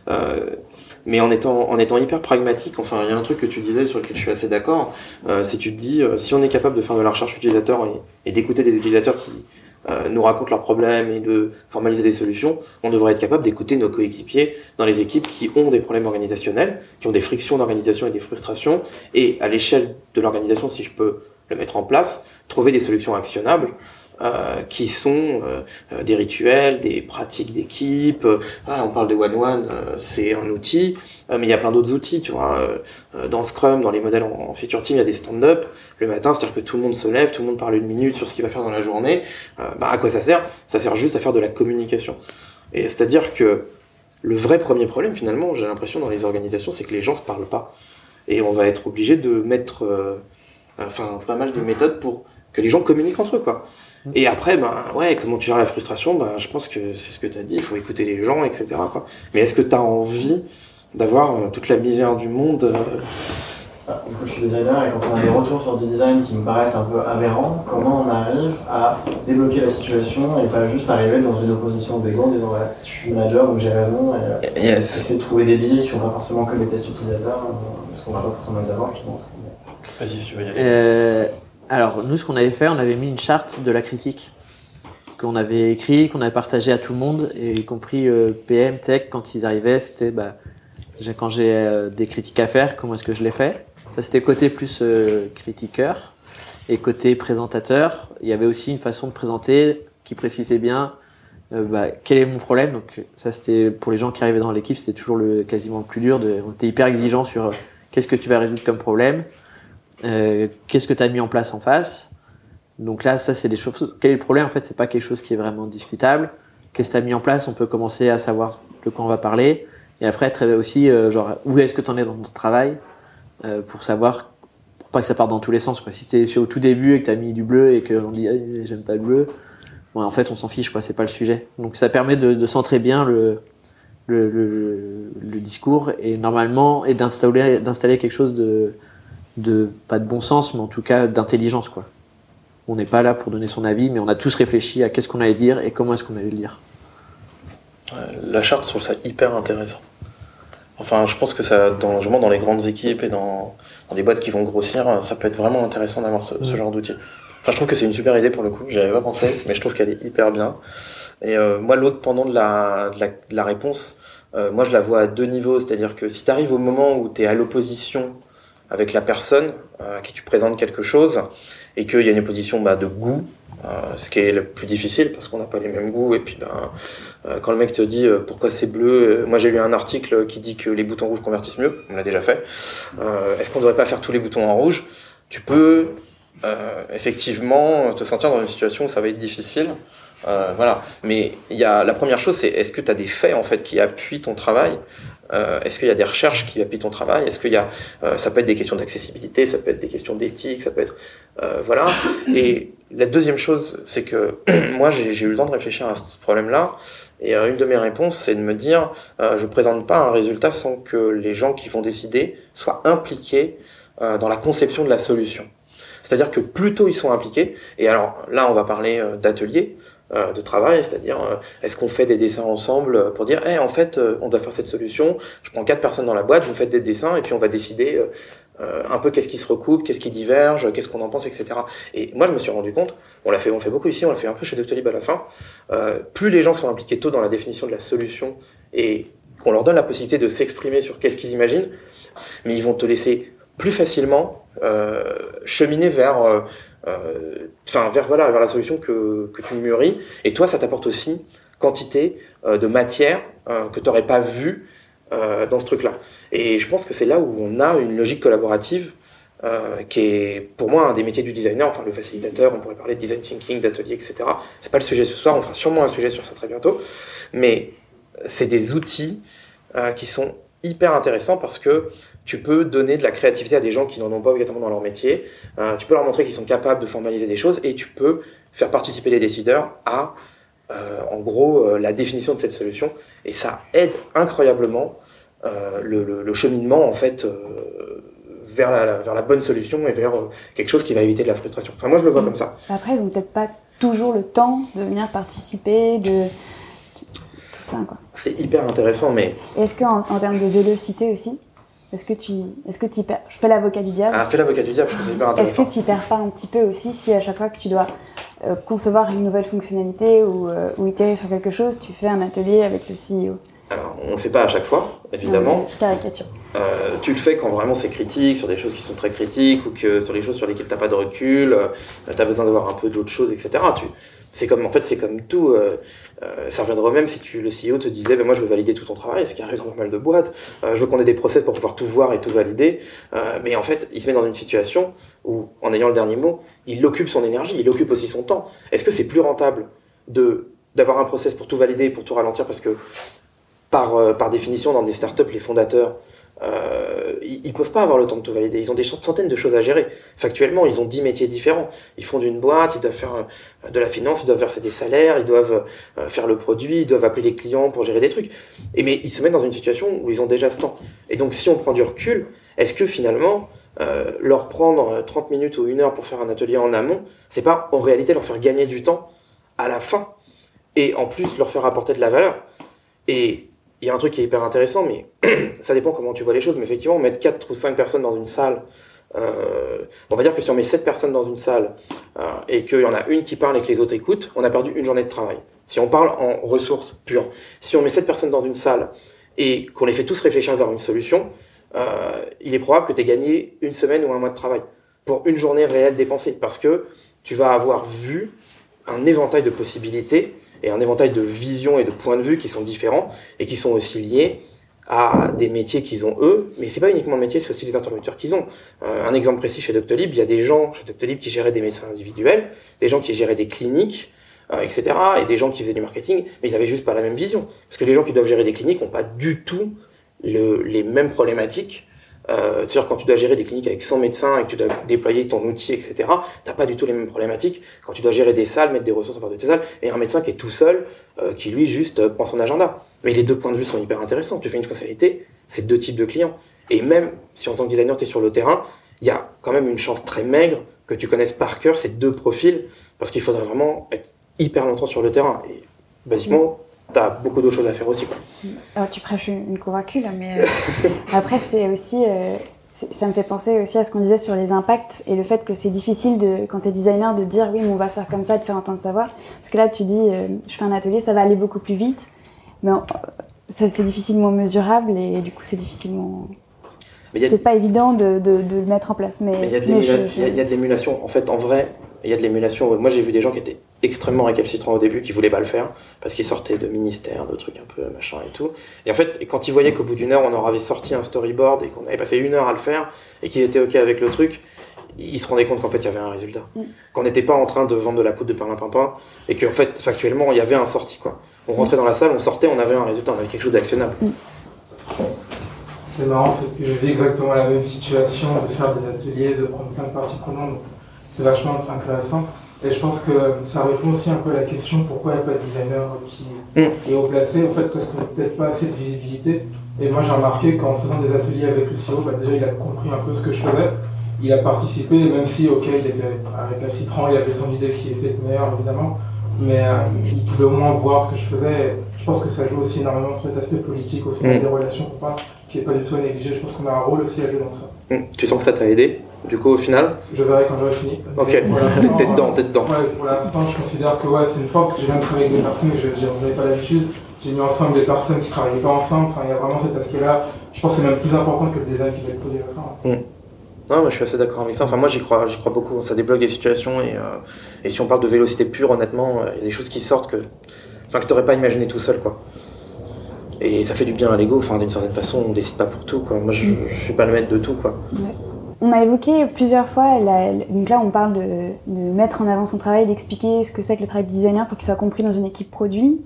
Euh, mais en étant, en étant hyper pragmatique. Enfin, il y a un truc que tu disais sur lequel je suis assez d'accord, euh, c'est tu te dis, euh, si on est capable de faire de la recherche utilisateur et, et d'écouter des utilisateurs qui euh, nous racontent leurs problèmes et de formaliser des solutions, on devrait être capable d'écouter nos coéquipiers dans les équipes qui ont des problèmes organisationnels, qui ont des frictions d'organisation et des frustrations, et à l'échelle de l'organisation, si je peux le mettre en place, trouver des solutions actionnables euh, qui sont euh, euh, des rituels, des pratiques d'équipe. Ah, on parle de One One, c'est un outil, mais il y a plein d'autres outils. Tu vois, dans Scrum, dans les modèles en, feature team, il y a des stand-up le matin, c'est-à-dire que tout le monde se lève, tout le monde parle une minute sur ce qu'il va faire dans la journée. bah, à quoi ça sert? Ça sert juste à faire de la communication. Et c'est-à-dire que le vrai premier problème, finalement, j'ai l'impression dans les organisations, c'est que les gens se parlent pas. Et on va être obligé de mettre, enfin, pas mal de méthodes pour que les gens communiquent entre eux, quoi. Et après, ben ouais, comment tu gères la frustration Ben je pense que c'est ce que tu as dit, il faut écouter les gens, etc. Quoi. Mais est-ce que tu as envie d'avoir euh, toute la misère du monde euh ah, je suis designer et quand on a des retours sur du design qui me paraissent un peu aberrants, comment on arrive à débloquer la situation et pas juste arriver dans une opposition d'ego en disant je suis manager donc j'ai raison et euh, essayer de trouver des billets qui sont pas forcément comme les tests utilisateurs parce qu'on va pas forcément les avoir justement. Vas-y si tu veux y aller. Alors, nous, ce qu'on avait fait, on avait mis une charte de la critique qu'on avait écrit, qu'on avait partagé à tout le monde, et y compris euh, PM, Tech, quand ils arrivaient, c'était bah, quand j'ai euh, des critiques à faire, comment est-ce que je les fais? Ça, c'était côté plus euh, critiqueur. Et côté présentateur, il y avait aussi une façon de présenter qui précisait bien bah, quel est mon problème. Donc, ça, c'était pour les gens qui arrivaient dans l'équipe, c'était toujours le, quasiment le plus dur. De, on était hyper exigeant sur qu'est-ce que tu vas résoudre comme problème euh, qu'est-ce que tu as mis en place en face? Donc là, ça, c'est des choses. Quel est le problème? En fait, c'est pas quelque chose qui est vraiment discutable. Qu'est-ce que tu as mis en place? On peut commencer à savoir de quoi on va parler. Et après, très aussi, euh, genre, où est-ce que tu en es dans ton travail? Euh, pour savoir, pour pas que ça parte dans tous les sens. Quoi. Si tu es au tout début et que tu as mis du bleu et qu'on dit ah, j'aime pas le bleu, bon, en fait, on s'en fiche, quoi. C'est pas le sujet. Donc ça permet de, de centrer bien le, le, le, le, discours et normalement et d'installer quelque chose de de pas de bon sens, mais en tout cas d'intelligence, quoi. On n'est pas là pour donner son avis, mais on a tous réfléchi à qu'est-ce qu'on allait dire et comment est-ce qu'on allait le dire. La charte, je trouve ça hyper intéressant. Enfin, je pense que ça, dans, dans les grandes équipes et dans, des boîtes qui vont grossir, ça peut être vraiment intéressant d'avoir ce, genre d'outil. Enfin, je trouve que c'est une super idée pour le coup. J'y avais pas pensé, mais je trouve qu'elle est hyper bien. Et euh, moi, l'autre pendant de la, de la, réponse, euh, moi, je la vois à deux niveaux. C'est-à-dire que si tu arrives au moment où tu es à l'opposition avec la personne euh, à qui tu présentes quelque chose et qu'il y a une opposition bah, de goût, euh, ce qui est le plus difficile parce qu'on n'a pas les mêmes goûts. Et puis ben, euh, quand le mec te dit pourquoi c'est bleu, moi j'ai lu un article qui dit que les boutons rouges convertissent mieux, on l'a déjà fait. Est-ce qu'on ne devrait pas faire tous les boutons en rouge? Tu peux effectivement te sentir dans une situation où ça va être difficile. voilà. Mais il y a la première chose, c'est est-ce que tu as des faits en fait qui appuient ton travail? Euh, Est-ce qu'il y a des recherches qui appuient ton travail? Est-ce qu'il y a, euh, ça peut être des questions d'accessibilité, ça peut être des questions d'éthique, ça peut être, euh, voilà. [laughs] Et la deuxième chose, c'est que [clears throat] moi j'ai eu le temps de réfléchir à ce problème-là. Et euh, une de mes réponses, c'est de me dire, euh, je présente pas un résultat sans que les gens qui vont décider soient impliqués dans la conception de la solution. C'est-à-dire que plus tôt ils sont impliqués, et alors là on va parler d'ateliers, euh, de travail, c'est-à-dire euh, est-ce qu'on fait des dessins ensemble pour dire hey, en fait euh, on doit faire cette solution, je prends quatre personnes dans la boîte, vous faites des dessins et puis on va décider un peu qu'est-ce qui se recoupe, qu'est-ce qui diverge, qu'est-ce qu'on en pense, etc. Et moi je me suis rendu compte, on l'a fait, on fait beaucoup ici, on l'a fait un peu chez Doctolib à la fin, plus les gens sont impliqués tôt dans la définition de la solution et qu'on leur donne la possibilité de s'exprimer sur qu'est-ce qu'ils imaginent, mais ils vont te laisser plus facilement cheminer vers euh, enfin vers voilà vers la solution que, tu mûris. Et toi, ça t'apporte aussi quantité euh, de matière euh, que tu n'aurais pas vu dans ce truc-là. Et je pense que c'est là où on a une logique collaborative euh, qui est pour moi un des métiers du designer, enfin le facilitateur, on pourrait parler de design thinking, d'atelier, etc. C'est pas le sujet ce soir, on fera sûrement un sujet sur ça très bientôt, mais c'est des outils euh, qui sont hyper intéressants parce que tu peux donner de la créativité à des gens qui n'en ont pas obligatoirement dans leur métier. Euh, tu peux leur montrer qu'ils sont capables de formaliser des choses et tu peux faire participer les décideurs à, euh, en gros, euh, la définition de cette solution. Et ça aide incroyablement le, cheminement, en fait, vers, la, vers la bonne solution et vers quelque chose qui va éviter de la frustration. Enfin, moi, je le vois comme ça. Après, ils n'ont peut-être pas toujours le temps de venir participer, de ça. Quoi. C'est hyper intéressant, mais. Est-ce qu'en en termes de vélocité aussi, est-ce que tu, est-ce que tu perds, je fais l'avocat du diable. Ah, fais l'avocat du diable, je trouve c'est hyper Est-ce intéressant. que tu perds pas un petit peu aussi si à chaque fois que tu dois euh, concevoir une nouvelle fonctionnalité ou, euh, ou itérer sur quelque chose, tu fais un atelier avec le CEO Alors, on le fait pas à chaque fois, évidemment. Euh, Je caricature. Euh, tu le fais quand vraiment c'est critique, sur des choses qui sont très critiques, ou que sur les choses sur lesquelles t'as pas de recul, euh, t'as besoin d'avoir un peu d'autres choses, etc. Tu, c'est comme, en fait, c'est comme tout. Euh, euh, ça reviendra au même si tu, le CEO te disait, ben moi je veux valider tout ton travail, ce qui arrive dans pas mal de boîtes. Euh, je veux qu'on ait des process pour pouvoir tout voir et tout valider. Mais en fait, il se met dans une situation où, en ayant le dernier mot, il occupe son énergie, il occupe aussi son temps. Est-ce que c'est plus rentable de d'avoir un process pour tout valider, pour tout ralentir, parce que par, par définition, dans des startups, les fondateurs, euh, ils, peuvent pas avoir le temps de tout valider. Ils ont des centaines de choses à gérer. Factuellement, ils ont 10 métiers différents. Ils font d'une boîte, ils doivent faire euh, de la finance, ils doivent verser des salaires, ils doivent euh, faire le produit, ils doivent appeler les clients pour gérer des trucs. Et mais ils se mettent dans une situation où ils ont déjà ce temps. Et donc, si on prend du recul, est-ce que finalement, euh, leur prendre euh, 30 minutes ou une heure pour faire un atelier en amont, c'est pas en réalité leur faire gagner du temps à la fin et en plus leur faire apporter de la valeur? Et il y a un truc qui est hyper intéressant, mais [clears throat] ça dépend comment tu vois les choses. Mais effectivement, mettre 4 ou 5 personnes dans une salle, euh, on va dire que si on met 7 personnes dans une salle euh, et qu'il y en a une qui parle et que les autres écoutent, on a perdu une journée de travail. Si on parle en ressources pures, si on met 7 personnes dans une salle et qu'on les fait tous réfléchir vers une solution, euh, il est probable que tu aies gagné une semaine ou un mois de travail pour une journée réelle dépensée parce que tu vas avoir vu un éventail de possibilités et un éventail de visions et de points de vue qui sont différents et qui sont aussi liés à des métiers qu'ils ont eux, mais c'est pas uniquement le métier, c'est aussi les interlocuteurs qu'ils ont. Euh, un exemple précis chez Doctolib, il y a des gens chez Doctolib qui géraient des médecins individuels, des gens qui géraient des cliniques, euh, etc., et des gens qui faisaient du marketing, mais ils avaient juste pas la même vision. Parce que les gens qui doivent gérer des cliniques n'ont pas du tout le- les mêmes problématiques. Euh, C'est-à-dire quand tu dois gérer des cliniques avec 100 médecins et que tu dois déployer ton outil, etc., t'as pas du tout les mêmes problématiques. Quand tu dois gérer des salles, mettre des ressources en face de tes salles, et un médecin qui est tout seul, euh, qui lui juste euh, prend son agenda. Mais les deux points de vue sont hyper intéressants. Tu fais une spécialité, c'est deux types de clients. Et même si en tant que designer, tu es sur le terrain, il y a quand même une chance très maigre que tu connaisses par cœur ces deux profils, parce qu'il faudrait vraiment être hyper longtemps sur le terrain. Et basiquement, tu as beaucoup d'autres choses à faire aussi. Quoi. Alors, tu prêches une, convaincue là, mais euh, [laughs] après c'est aussi, euh, ça me fait penser aussi à ce qu'on disait sur les impacts et le fait que c'est difficile de, quand tu es designer de dire oui mais on va faire comme ça, de faire entendre sa voix. Parce que là tu dis euh, je fais un atelier, ça va aller beaucoup plus vite, mais on- ça, c'est difficilement mesurable et du coup c'est difficilement... C'est pas évident de, de, de le mettre en place. Mais, y a de je- il y a de l'émulation. En fait, en vrai, il y a de l'émulation. Moi, j'ai vu des gens qui étaient extrêmement récalcitrants au début, qui voulaient pas le faire, parce qu'ils sortaient de ministères, de trucs un peu machin et tout. Et en fait, quand ils voyaient qu'au bout d'une heure, on leur avait sorti un storyboard et qu'on avait passé une heure à le faire, et qu'ils étaient OK avec le truc, ils se rendaient compte qu'en fait, il y avait un résultat. Mm. Qu'on n'était pas en train de vendre de la poudre de perlimpinpin, et qu'en fait, factuellement, il y avait un sorti, quoi. On rentrait dans la salle, on sortait, on avait un résultat, on avait quelque chose d'actionnable. C'est marrant, c'est que je vis exactement la même situation, de faire des ateliers, de prendre plein de parties prenantes. donc C'est vachement intéressant. Et je pense que ça répond aussi un peu à la question pourquoi il n'y a pas de designer qui Mm. est haut placé. En fait, parce qu'on n'a peut-être pas assez de visibilité. Et moi, j'ai remarqué qu'en faisant des ateliers avec le CEO, bah, déjà, il a compris un peu ce que je faisais. Il a participé, même si, ok, il était récalcitrant, il avait son idée qui était meilleure, évidemment. Mais euh, il pouvait au moins voir ce que je faisais. Je pense que ça joue aussi énormément sur cet aspect politique au final Mm. des relations qui est pas du tout à négliger. Je pense qu'on a un rôle aussi à jouer dans ça. Mm. Tu sens que ça t'a aidé, du coup, au final Je verrai quand j'aurai fini. Ok, Mais [laughs] t'es dedans, t'es dedans. Ouais, pour l'instant, je considère que ouais, c'est une force parce que je viens de travailler avec des personnes que je n'avais pas l'habitude. J'ai mis ensemble des personnes qui ne travaillaient pas ensemble. Enfin, il y a vraiment cet aspect-là. Je pense que c'est même plus important que le design qui va être produit à la fin. Non, moi, je suis assez d'accord avec ça. Enfin, moi, j'y crois, j'y crois beaucoup. Ça débloque des situations et, euh, et si on parle de vélocité pure, honnêtement, euh, il y a des choses qui sortent que, enfin, que t'aurais pas imaginé tout seul, quoi. Et ça fait du bien à l'ego. Enfin, d'une certaine façon, on décide pas pour tout, quoi. Moi, je, je suis pas le maître de tout, quoi. On a évoqué plusieurs fois, donc là on parle de, mettre en avant son travail, d'expliquer ce que c'est que le travail de designer pour qu'il soit compris dans une équipe produit.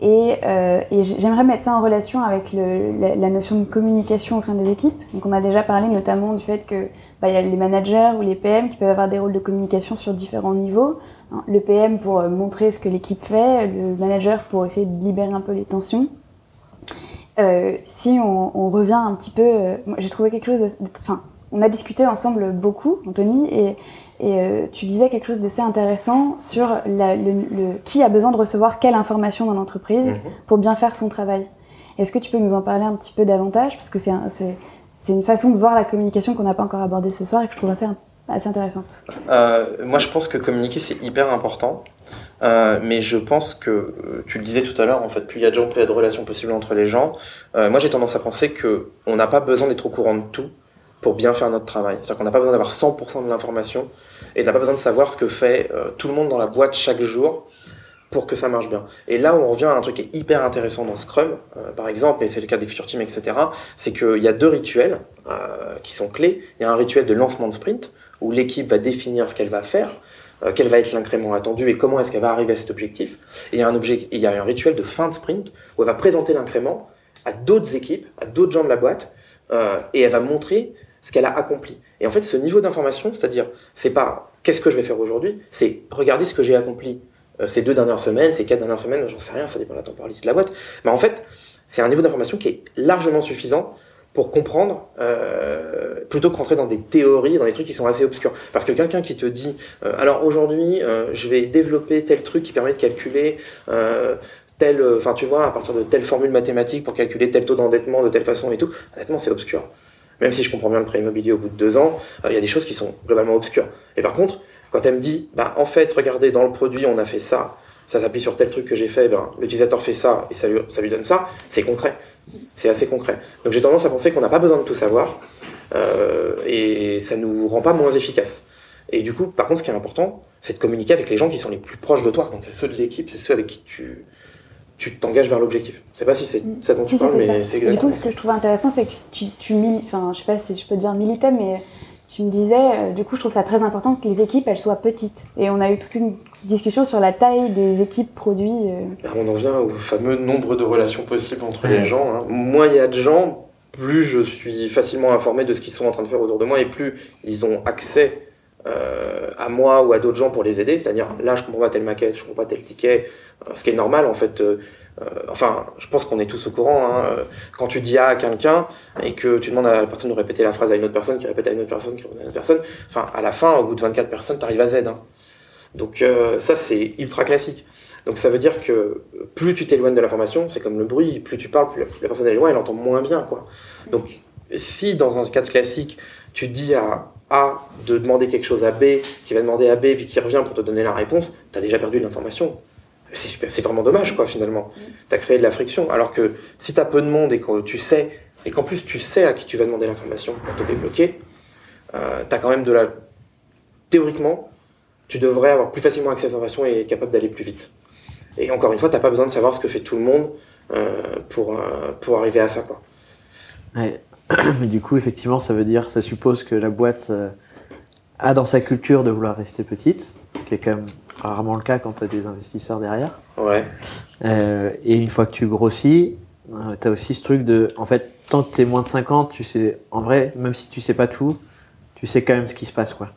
Et, euh, j'aimerais mettre ça en relation avec la, notion de communication au sein des équipes. Donc on a déjà parlé notamment du fait que bah, y a les managers ou les PM qui peuvent avoir des rôles de communication sur différents niveaux. Hein, Le PM pour euh, montrer ce que l'équipe fait, le manager pour essayer de libérer un peu les tensions. Euh, si on, revient un petit peu, j'ai trouvé quelque chose, on a discuté ensemble beaucoup, Anthony, et, et euh, tu disais quelque chose d'assez intéressant sur la- le, le- qui a besoin de recevoir quelle information dans l'entreprise Mhm. pour bien faire son travail. Est-ce que tu peux nous en parler un petit peu davantage? Parce que c'est un- c'est c'est une façon de voir la communication qu'on n'a pas encore abordée ce soir et que je trouve assez, assez intéressante. Euh, moi, je pense que communiquer, c'est hyper important. Euh, mais je pense que, tu le disais tout à l'heure, en fait, plus il y a de gens, plus il y a de relations possibles entre les gens. Moi, j'ai tendance à penser que on n'a pas besoin d'être au courant de tout pour bien faire notre travail. C'est-à-dire qu'on n'a pas besoin d'avoir 100% de l'information et on n'a pas besoin de savoir ce que fait euh, tout le monde dans la boîte chaque jour pour que ça marche bien. Et là, on revient à un truc qui est hyper intéressant dans Scrum, euh, par exemple, et c'est le cas des Future Team, etc., c'est qu'il y a deux rituels euh, qui sont clés. Il y a un rituel de lancement de sprint, où l'équipe va définir ce qu'elle va faire, euh, quel va être l'incrément attendu et comment est-ce qu'elle va arriver à cet objectif. Et il y a un, objet, il y a un rituel de fin de sprint, où elle va présenter l'incrément à d'autres équipes, à d'autres gens de la boîte, euh, et elle va montrer ce qu'elle a accompli. Et en fait, ce niveau d'information, c'est-à-dire, c'est pas qu'est-ce que je vais faire aujourd'hui, c'est regardez ce que j'ai accompli euh, ces deux dernières semaines, ces quatre dernières semaines, j'en sais rien, ça dépend de la temporalité de la boîte. Mais en fait, c'est un niveau d'information qui est largement suffisant pour comprendre, euh, plutôt que rentrer dans des théories, dans des trucs qui sont assez obscurs. Parce que quelqu'un qui te dit, euh, alors aujourd'hui, je vais développer tel truc qui permet de calculer tel, enfin tu vois, à partir de telle formule mathématique pour calculer tel taux d'endettement de telle façon et tout, honnêtement, c'est obscur. Même si je comprends bien le prêt immobilier au bout de deux ans, euh, il y a des choses qui sont globalement obscures. Et par contre, quand elle me dit, bah en fait, regardez, dans le produit, on a fait ça, ça s'appuie sur tel truc que j'ai fait, ben, l'utilisateur fait ça et ça lui, donne ça, c'est concret. C'est assez concret. Donc j'ai tendance à penser qu'on n'a pas besoin de tout savoir euh, et ça nous rend pas moins efficace. Et du coup, par contre, ce qui est important, c'est de communiquer avec les gens qui sont les plus proches de toi. Donc c'est ceux de l'équipe, c'est ceux avec qui tu tu t'engages vers l'objectif. Je sais pas si c'est ça dont Si, tu parles, mais c'est Et Du exactement coup, ce que je trouve intéressant, c'est que tu, tu enfin, je sais pas si je peux dire militais, mais tu me disais, euh, du coup, je trouve ça très important que les équipes, elles soient petites. Et on a eu toute une discussion sur la taille des équipes produits. euh, Ben, on en vient au fameux nombre de relations possibles entre Ouais. les gens. hein. Moins il y a de gens, plus je suis facilement informé de ce qu'ils sont en train de faire autour de moi et plus ils ont accès euh, à moi ou à d'autres gens pour les aider. C'est-à-dire, là, je comprends pas telle maquette, je comprends pas tel ticket, euh, ce qui est normal en fait. euh, euh, enfin, je pense qu'on est tous au courant. hein, euh, Quand tu dis A à quelqu'un et que tu demandes à la personne de répéter la phrase à une autre personne, qui répète à une autre personne, qui répète à une autre personne, enfin, à la fin, au bout de 24 personnes, tu arrives à Z. hein. Donc euh, ça, c'est ultra classique. Donc ça veut dire que plus tu t'éloignes de l'information, c'est comme le bruit, plus tu parles, plus la, personne est loin, elle entend moins bien. quoi. Donc si dans un cadre classique, tu dis à A de demander quelque chose à B, qui va demander à B, puis qui revient pour te donner la réponse, tu as déjà perdu de l'information. C'est vraiment dommage quoi finalement. Tu as créé de la friction. Alors que si tu peu de monde et que tu sais, et qu'en plus tu sais à qui tu vas demander l'information pour te débloquer, euh, tu as quand même de la... Théoriquement, tu devrais avoir plus facilement accès à l'information et être capable d'aller plus vite. Et encore une fois, t'as pas besoin de savoir ce que fait tout le monde euh, pour, euh, pour arriver à ça. Quoi. [clears throat] Mais du coup, effectivement, ça veut dire, ça suppose que la boîte euh, a dans sa culture de vouloir rester petite, ce qui est quand même rarement le cas quand tu as des investisseurs derrière. Ouais. Euh, et une fois que tu grossis, tu as aussi ce truc de, en fait, tant que tu es moins de 50, tu sais, en vrai, même si tu sais pas tout, tu sais quand même ce qui se passe, quoi.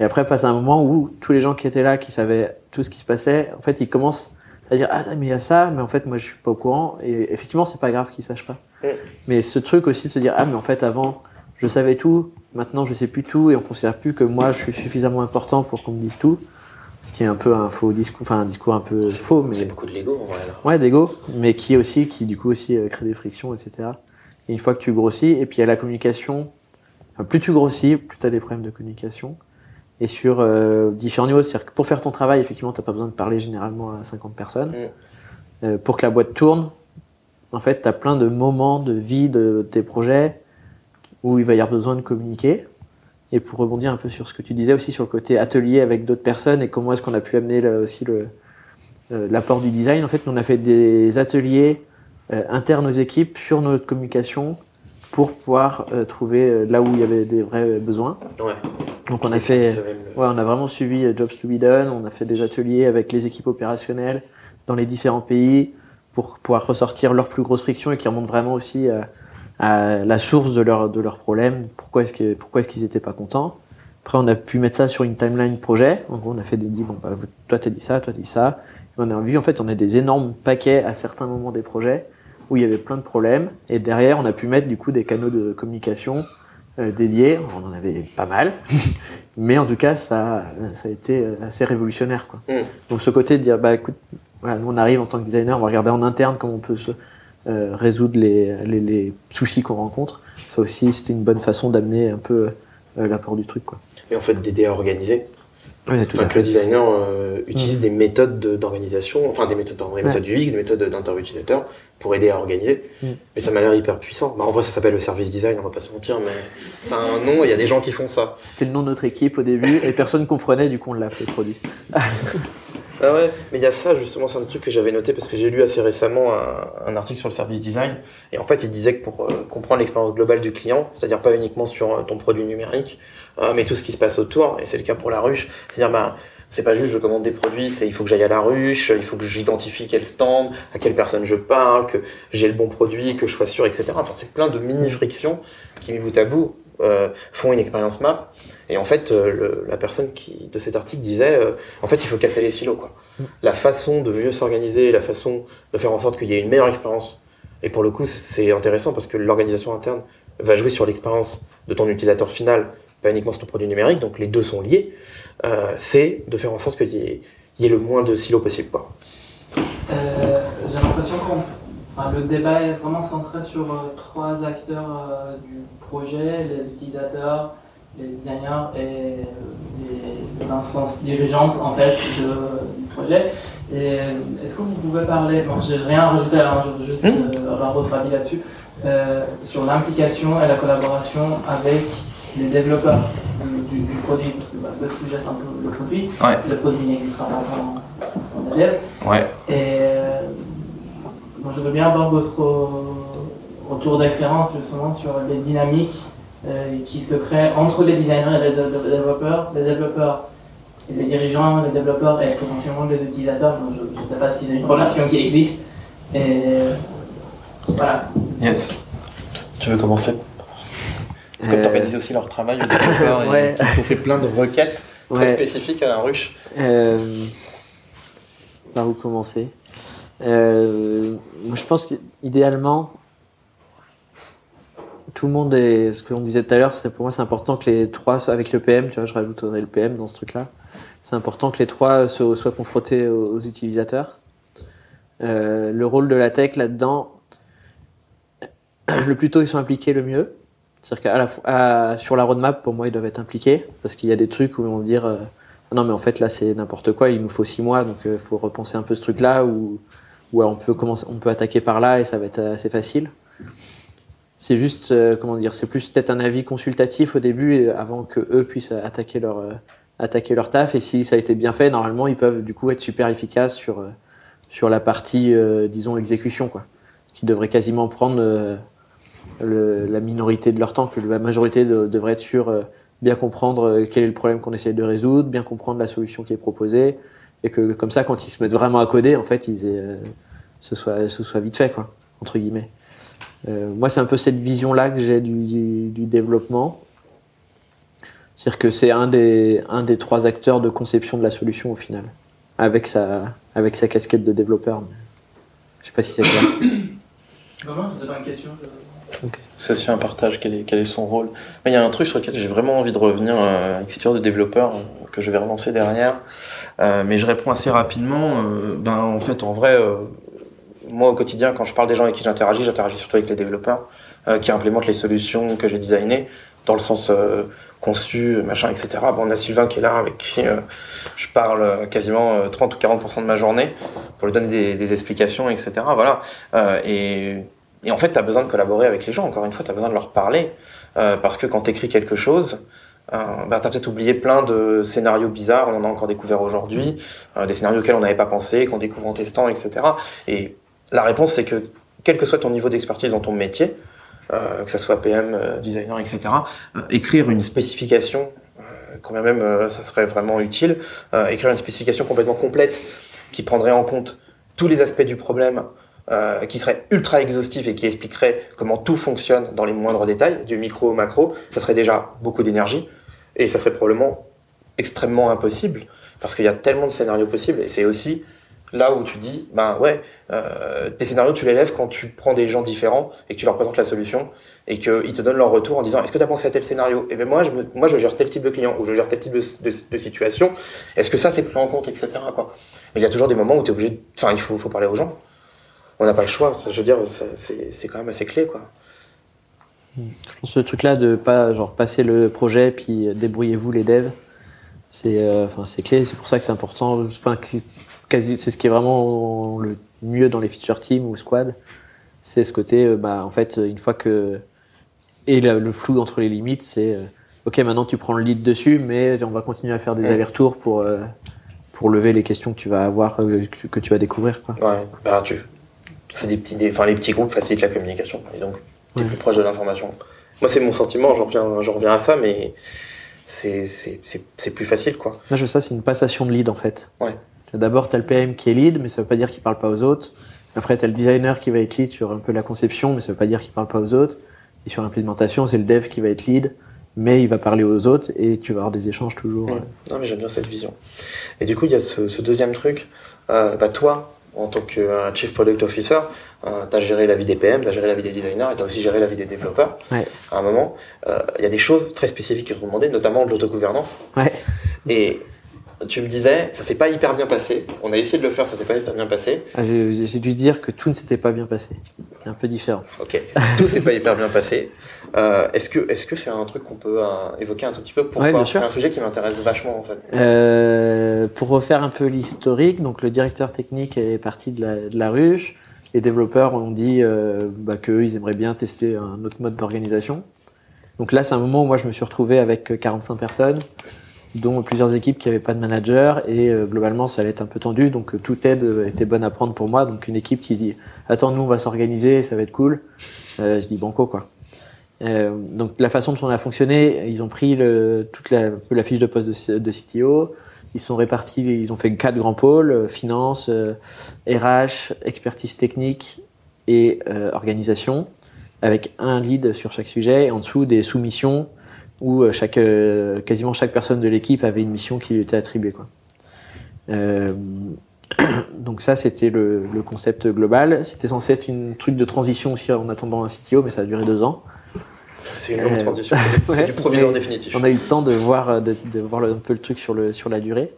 Et après, passe un moment où tous les gens qui étaient là, qui savaient tout ce qui se passait, en fait, ils commencent à dire, ah, mais il y a ça, mais en fait, moi, je suis pas au courant. Et effectivement, c'est pas grave qu'ils sachent pas. Mm. Mais ce truc aussi de se dire, ah, mais en fait, avant, je savais tout, maintenant, je sais plus tout, et on considère plus que moi, je suis suffisamment important pour qu'on me dise tout. Ce qui est un peu un faux discours, enfin, un discours un peu faux, mais. C'est beaucoup de l'ego en vrai. Là. Ouais, d'ego, mais qui aussi, qui du coup aussi euh, crée des frictions, etc. Et une fois que tu grossis, et puis il y a la communication, enfin, plus tu grossis, plus tu as des problèmes de communication. Et sur euh, différents niveaux, c'est-à-dire que pour faire ton travail, effectivement, t'as pas besoin de parler généralement à 50 personnes. Mm. Euh, pour que la boîte tourne, en fait, tu as plein de moments de vie de tes projets où il va y avoir besoin de communiquer. Et pour rebondir un peu sur ce que tu disais aussi sur le côté atelier avec d'autres personnes et comment est-ce qu'on a pu amener là, aussi le, euh, l'apport du design, en fait, on a fait des ateliers euh, internes aux équipes sur notre communication pour pouvoir euh, trouver euh, là où il y avait des vrais besoins. Ouais. Donc on a fait, ouais, on a vraiment suivi euh, Jobs to be done. On a fait des ateliers avec les équipes opérationnelles dans les différents pays pour pouvoir ressortir leurs plus grosses frictions et qui remontent vraiment aussi à, à la source de leurs de leurs problèmes. Pourquoi est-ce que pourquoi est-ce qu'ils étaient pas contents? Après, on a pu mettre ça sur une timeline projet. En gros, on a fait des dit bon bah toi t'as dit ça, toi t'as dit ça. Et on a vu en fait on a des énormes paquets à certains moments des projets où il y avait plein de problèmes et derrière on a pu mettre du coup des canaux de communication euh, dédiés. On en avait pas mal. [laughs] Mais en tout cas, ça, ça a été euh, assez révolutionnaire. Quoi. Mm. Donc ce côté de dire, bah écoute, voilà, nous on arrive en tant que designer, on va regarder en interne comment on peut se, euh, résoudre les, les, les soucis qu'on rencontre. Ça aussi, c'était une bonne façon d'amener un peu euh, l'apport du truc. Quoi. Et en fait, d'aider à organiser. Tout Enfin, à que le designer euh, utilise des méthodes de- d'organisation, enfin des méthodes, des Ouais. méthodes UX, des méthodes d'interview utilisateur pour aider à organiser. Mm. Mais ça m'a l'air hyper puissant. Bah, en vrai, ça s'appelle le service design, on va pas se mentir, mais c'est un nom, il y a des gens qui font ça. C'était le nom de notre équipe au début et personne comprenait, du coup on l'a fait produit. [laughs] Ah ouais, mais il y a ça justement, c'est un truc que j'avais noté parce que j'ai lu assez récemment un, article sur le service design. Et en fait, il disait que pour euh, comprendre l'expérience globale du client, c'est-à-dire pas uniquement sur euh, ton produit numérique, euh, mais tout ce qui se passe autour, et c'est le cas pour la ruche, c'est-à-dire bah, c'est pas juste je commande des produits, c'est il faut que j'aille à la ruche, il faut que j'identifie quel stand, à quelle personne je parle, que j'ai le bon produit, que je sois sûr, etc. Enfin, c'est plein de mini-frictions qui, mis bout à bout, font une expérience map. Et en fait, euh, le- la personne qui, de cet article disait, euh, en fait, il faut casser les silos, quoi. La façon de mieux s'organiser, la façon de faire en sorte qu'il y ait une meilleure expérience. Et pour le coup, c'est intéressant parce que l'organisation interne va jouer sur l'expérience de ton utilisateur final, pas uniquement sur ton produit numérique, donc les deux sont liés. Euh, c'est de faire en sorte qu'il y, ait- il y ait le moins de silos possible, quoi. Euh, J'ai l'impression. Enfin, le débat est vraiment centré sur euh, trois acteurs euh, du projet les utilisateurs, les designers et les instances dirigeantes en fait de- du projet. Et euh, est-ce que vous pouvez parler, bon, j'ai rien à rajouter, hein, je veux juste Mhm. euh, avoir votre avis là-dessus, euh, sur l'implication et la collaboration avec les développeurs du, du- du produit, parce que bah, le sujet c'est un peu le produit, Ouais. le produit n'existera pas sans, sans dev. Ouais. Et euh, bon, je veux bien avoir votre retour d'expérience justement sur les dynamiques qui se créent entre les designers et les, dé- les développeurs, les développeurs et les dirigeants, les développeurs et potentiellement les utilisateurs. Bon, je ne sais pas si c'est une relation qui existe. Et euh, voilà. Yes. Tu veux commencer? Parce que Euh, t'organises aussi leur travail, les développeurs, et Ouais. qui t'ont fait plein de requêtes très Ouais. spécifiques à la ruche. Euh, par où commencer? Euh, Je pense qu'idéalement, tout le monde est. Ce que l'on disait tout à l'heure, c'est pour moi, c'est important que les trois, soient- avec le PM, tu vois, je rajouterai le PM dans ce truc-là. C'est important que les trois soient confrontés aux, utilisateurs. Euh, le rôle de la tech là-dedans, le plus tôt ils sont impliqués, le mieux. C'est-à-dire qu'à sur la roadmap, pour moi, ils doivent être impliqués parce qu'il y a des trucs où ils vont dire. euh, non mais en fait là c'est n'importe quoi, il nous faut six mois donc il faut repenser un peu ce truc là ou ou on peut commencer, on peut attaquer par là et ça va être assez facile. C'est juste euh, comment dire, c'est plus peut-être un avis consultatif au début avant que eux puissent attaquer leur euh, attaquer leur taf et si ça a été bien fait normalement ils peuvent du coup être super efficaces sur euh, sur la partie euh, disons exécution quoi, qui devrait quasiment prendre euh, le- la minorité de leur temps que la majorité de- devrait être sur euh, bien comprendre quel est le problème qu'on essaie de résoudre, bien comprendre la solution qui est proposée, et que comme ça, quand ils se mettent vraiment à coder, en fait, ils aient, ce, soit, ce soit vite fait, quoi, entre guillemets. Euh, moi, c'est un peu cette vision-là que j'ai du, du, du développement. C'est-à-dire que c'est un des, un des trois acteurs de conception de la solution au final, avec sa, avec sa casquette de développeur. Je sais pas si c'est clair. Non, non, je pas une question. C'est aussi un partage, quel est, quel est son rôle. Mais il y a un truc sur lequel j'ai vraiment envie de revenir, euh, histoire de développeur, euh, que je vais relancer derrière. Euh, mais je réponds assez rapidement. euh, ben, en fait, en vrai, euh, moi au quotidien, quand je parle des gens avec qui j'interagis, j'interagis surtout avec les développeurs euh, qui implémentent les solutions que j'ai designées, dans le sens euh, conçu, machin, etc. Bon, on a Sylvain qui est là, avec qui euh, je parle euh, quasiment euh, 30 ou 40% de ma journée pour lui donner des, des explications, etc. Voilà. Euh, et et en fait, tu as besoin de collaborer avec les gens. Encore une fois, tu as besoin de leur parler. Euh, parce que quand tu écris quelque chose, euh, bah, tu as peut-être oublié plein de scénarios bizarres. On en a encore découvert aujourd'hui. euh, des scénarios auxquels on n'avait pas pensé, qu'on découvre en testant, etc. Et la réponse, c'est que quel que soit ton niveau d'expertise dans ton métier, euh, que ça soit PM, euh, designer, etc., euh, écrire une spécification, quand même ça serait vraiment utile, écrire une spécification complètement complète qui prendrait en compte tous les aspects du problème, qui serait ultra exhaustif et qui expliquerait comment tout fonctionne dans les moindres détails, du micro au macro, ça serait déjà beaucoup d'énergie et ça serait probablement extrêmement impossible parce qu'il y a tellement de scénarios possibles et c'est aussi là où tu dis, ben ouais, euh, tes scénarios, tu les lèves quand tu prends des gens différents et que tu leur présentes la solution et qu'ils te donnent leur retour en disant, est-ce que tu as pensé à tel scénario? Et bien moi, je, gère tel type de client ou je gère tel type de, situation. Est-ce que ça, c'est pris en compte, etc. Quoi? Mais il y a toujours des moments où tu es obligé, enfin, il faut, faut parler aux gens. On n'a pas le choix. Je veux dire, c'est quand même assez clé, quoi. Je pense que ce truc-là de pas genre passer le projet puis débrouillez-vous les devs, c'est euh, c'est clé. C'est pour ça que c'est important. Enfin quasi c'est ce qui est vraiment le mieux dans les feature teams ou squad. C'est ce côté euh, bah en fait une fois que et le, le flou entre les limites c'est euh, ok maintenant tu prends le lead dessus mais on va continuer à faire des allers-retours pour euh, pour lever les questions que tu vas avoir que, que tu vas découvrir quoi. Ouais, bah, tu, c'est des petits, des- enfin, les petits groupes facilitent la communication. Et donc, Ouais. plus proche de l'information. Moi, c'est mon sentiment, j'en reviens, à ça, mais c'est, plus facile, quoi. Je veux ça, c'est une passation de lead en fait. Ouais. D'abord, tu as le PM qui est lead, mais ça veut pas dire qu'il parle pas aux autres. Après, tu as le designer qui va être lead sur un peu la conception, mais ça veut pas dire qu'il parle pas aux autres. Et sur l'implémentation, c'est le dev qui va être lead, mais il va parler aux autres et tu vas avoir des échanges toujours. Mm. euh, Non, mais j'aime bien cette vision. Et du coup, il y a ce, ce deuxième truc. Euh, bah, toi, en tant que euh, Chief Product Officer, euh, tu as géré la vie des PM, tu as géré la vie des designers et tu as aussi géré la vie des développeurs. Ouais. À un moment, euh, il y a des choses très spécifiques que vous demandez, notamment de l'autogouvernance. Ouais. Et tu me disais, ça s'est pas hyper bien passé. On a essayé de le faire, ça s'est pas hyper bien passé. ah, J'ai dû dire que tout ne s'était pas bien passé. C'est un peu différent. Ok, tout s'est pas hyper bien passé. Euh, est-ce que est-ce que c'est un truc qu'on peut euh, évoquer un tout petit peu? Pourquoi? Ouais, C'est un sujet qui m'intéresse vachement en fait. Euh, pour refaire un peu l'historique, donc le directeur technique est parti de la, de la ruche. Les développeurs ont dit bah, qu'eux, ils aimeraient bien tester un autre mode d'organisation. Donc là, c'est un moment où moi, je me suis retrouvé avec 45 personnes, dont plusieurs équipes qui n'avaient pas de manager. Et euh, globalement, ça allait être un peu tendu. Donc euh, toute aide euh, était bonne à prendre pour moi. Donc une équipe qui dit « Attends, nous, on va s'organiser, ça va être cool. Euh, Je dis « Banco, quoi ». Donc la façon dont on a fonctionné, ils ont pris le, toute la, la fiche de poste de, CTO, ils sont répartis, ils ont fait quatre grands pôles finance, RH, expertise technique et organisation, avec un lead sur chaque sujet, et en dessous des sous-missions où euh, chaque, euh, quasiment chaque personne de l'équipe avait une mission qui lui était attribuée. Quoi. Euh, [clears throat] donc ça, c'était le, le concept global. C'était censé être une truc de transition aussi en attendant un CTO, mais ça a duré deux ans. C'est une longue Euh, transition. [laughs] C'est ouais. du provisoire définitif. On a eu le temps de voir, de, de voir un peu le truc sur, le, sur la durée.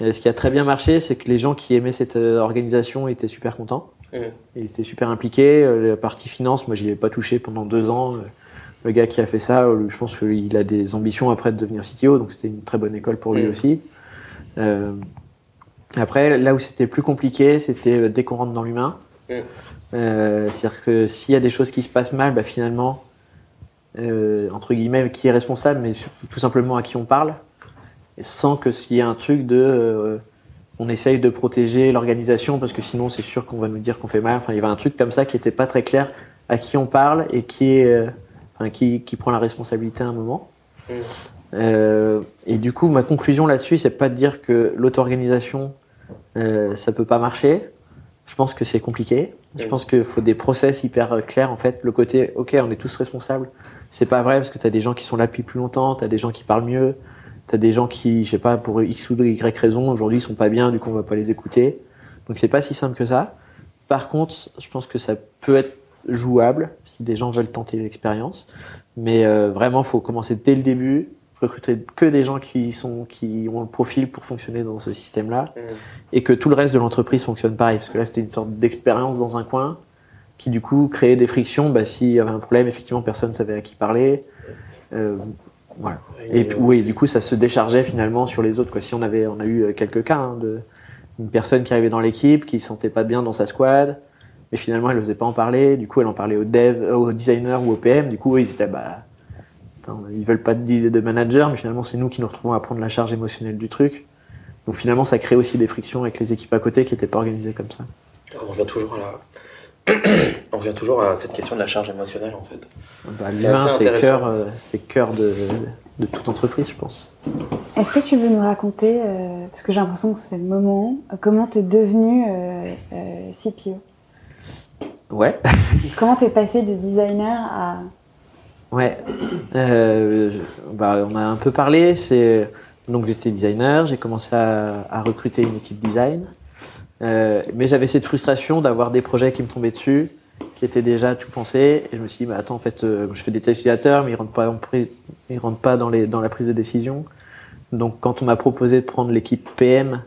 Et ce qui a très bien marché, c'est que les gens qui aimaient cette organisation étaient super contents. Et Ils étaient super impliqués. La partie finance, moi, j'y ai pas touché pendant deux ans. Le gars qui a fait ça, je pense qu'il a des ambitions après de devenir CTO, donc c'était une très bonne école pour lui Mhm. aussi. Euh, après, là où c'était plus compliqué, c'était euh, dès qu'on rentre dans l'humain. Mhm. Euh, C'est-à-dire que s'il y a des choses qui se passent mal, bah, finalement, euh, entre guillemets, qui est responsable, mais tout simplement à qui on parle, sans que s'il y ait un truc de, on essaye de protéger l'organisation parce que sinon c'est sûr qu'on va nous dire qu'on fait mal. Enfin, il y avait un truc comme ça qui était pas très clair à qui on parle et qui est, enfin, qui, qui prend la responsabilité à un moment. Mm. Euh, et du coup, ma conclusion là-dessus, c'est pas de dire que l'auto-organisation, euh, ça peut pas marcher. Je pense que c'est compliqué. Je Mm. pense qu'il faut des process hyper euh, clairs. En fait, le côté, ok, on est tous responsables. C'est pas vrai parce que tu as des gens qui sont là depuis plus longtemps, tu as des gens qui parlent mieux, tu as des gens qui, je sais pas, pour X ou Y raison, aujourd'hui, ils sont pas bien, du coup, on va pas les écouter. Donc, c'est pas si simple que ça. Par contre, je pense que ça peut être jouable si des gens veulent tenter l'expérience. Mais euh, vraiment, faut commencer dès le début, recruter que des gens qui sont qui ont le profil pour fonctionner dans ce système-là Mhm. et que tout le reste de l'entreprise fonctionne pareil. Parce que là, c'était une sorte d'expérience dans un coin qui, du coup, créait des frictions. Bah, s'il y avait un problème, effectivement, personne ne savait à qui parler. Euh, voilà. Et puis, oui, du coup, ça se déchargeait finalement sur les autres. Quoi. Si on avait, on a eu euh, quelques cas hein, de une personne qui arrivait dans l'équipe, qui se sentait pas bien dans sa squad, mais finalement, elle n'osait pas en parler. Du coup, elle en parlait au dev, euh, au designer ou au PM. Du coup, ils étaient, bah, attends, ils veulent pas de, manager, mais finalement, c'est nous qui nous retrouvons à prendre la charge émotionnelle du truc. Donc finalement, ça crée aussi des frictions avec les équipes à côté qui n'étaient pas organisées comme ça. On revient toujours à la... [clears throat] On revient toujours à cette question de la charge émotionnelle en fait. Bah, C'est L'humain, c'est intéressant. cœur, euh, c'est cœur de, de toute entreprise, je pense. Est-ce que tu veux nous raconter, euh, parce que j'ai l'impression que c'est le moment, comment tu es devenu euh, euh, CPO Ouais. [laughs] Comment tu es passé de designer à. Ouais. Euh, je- bah, on a un peu parlé. C'est donc j'étais designer. J'ai commencé à, à recruter une équipe design. Euh, mais j'avais cette frustration d'avoir des projets qui me tombaient dessus, qui étaient déjà tout pensés. Et je me suis dit, bah, attends, en fait, euh, je fais des tests utilisateurs, mais ils rentrent pas, ils rentrent pas dans, les, dans la prise de décision. Donc, quand on m'a proposé de prendre l'équipe PM,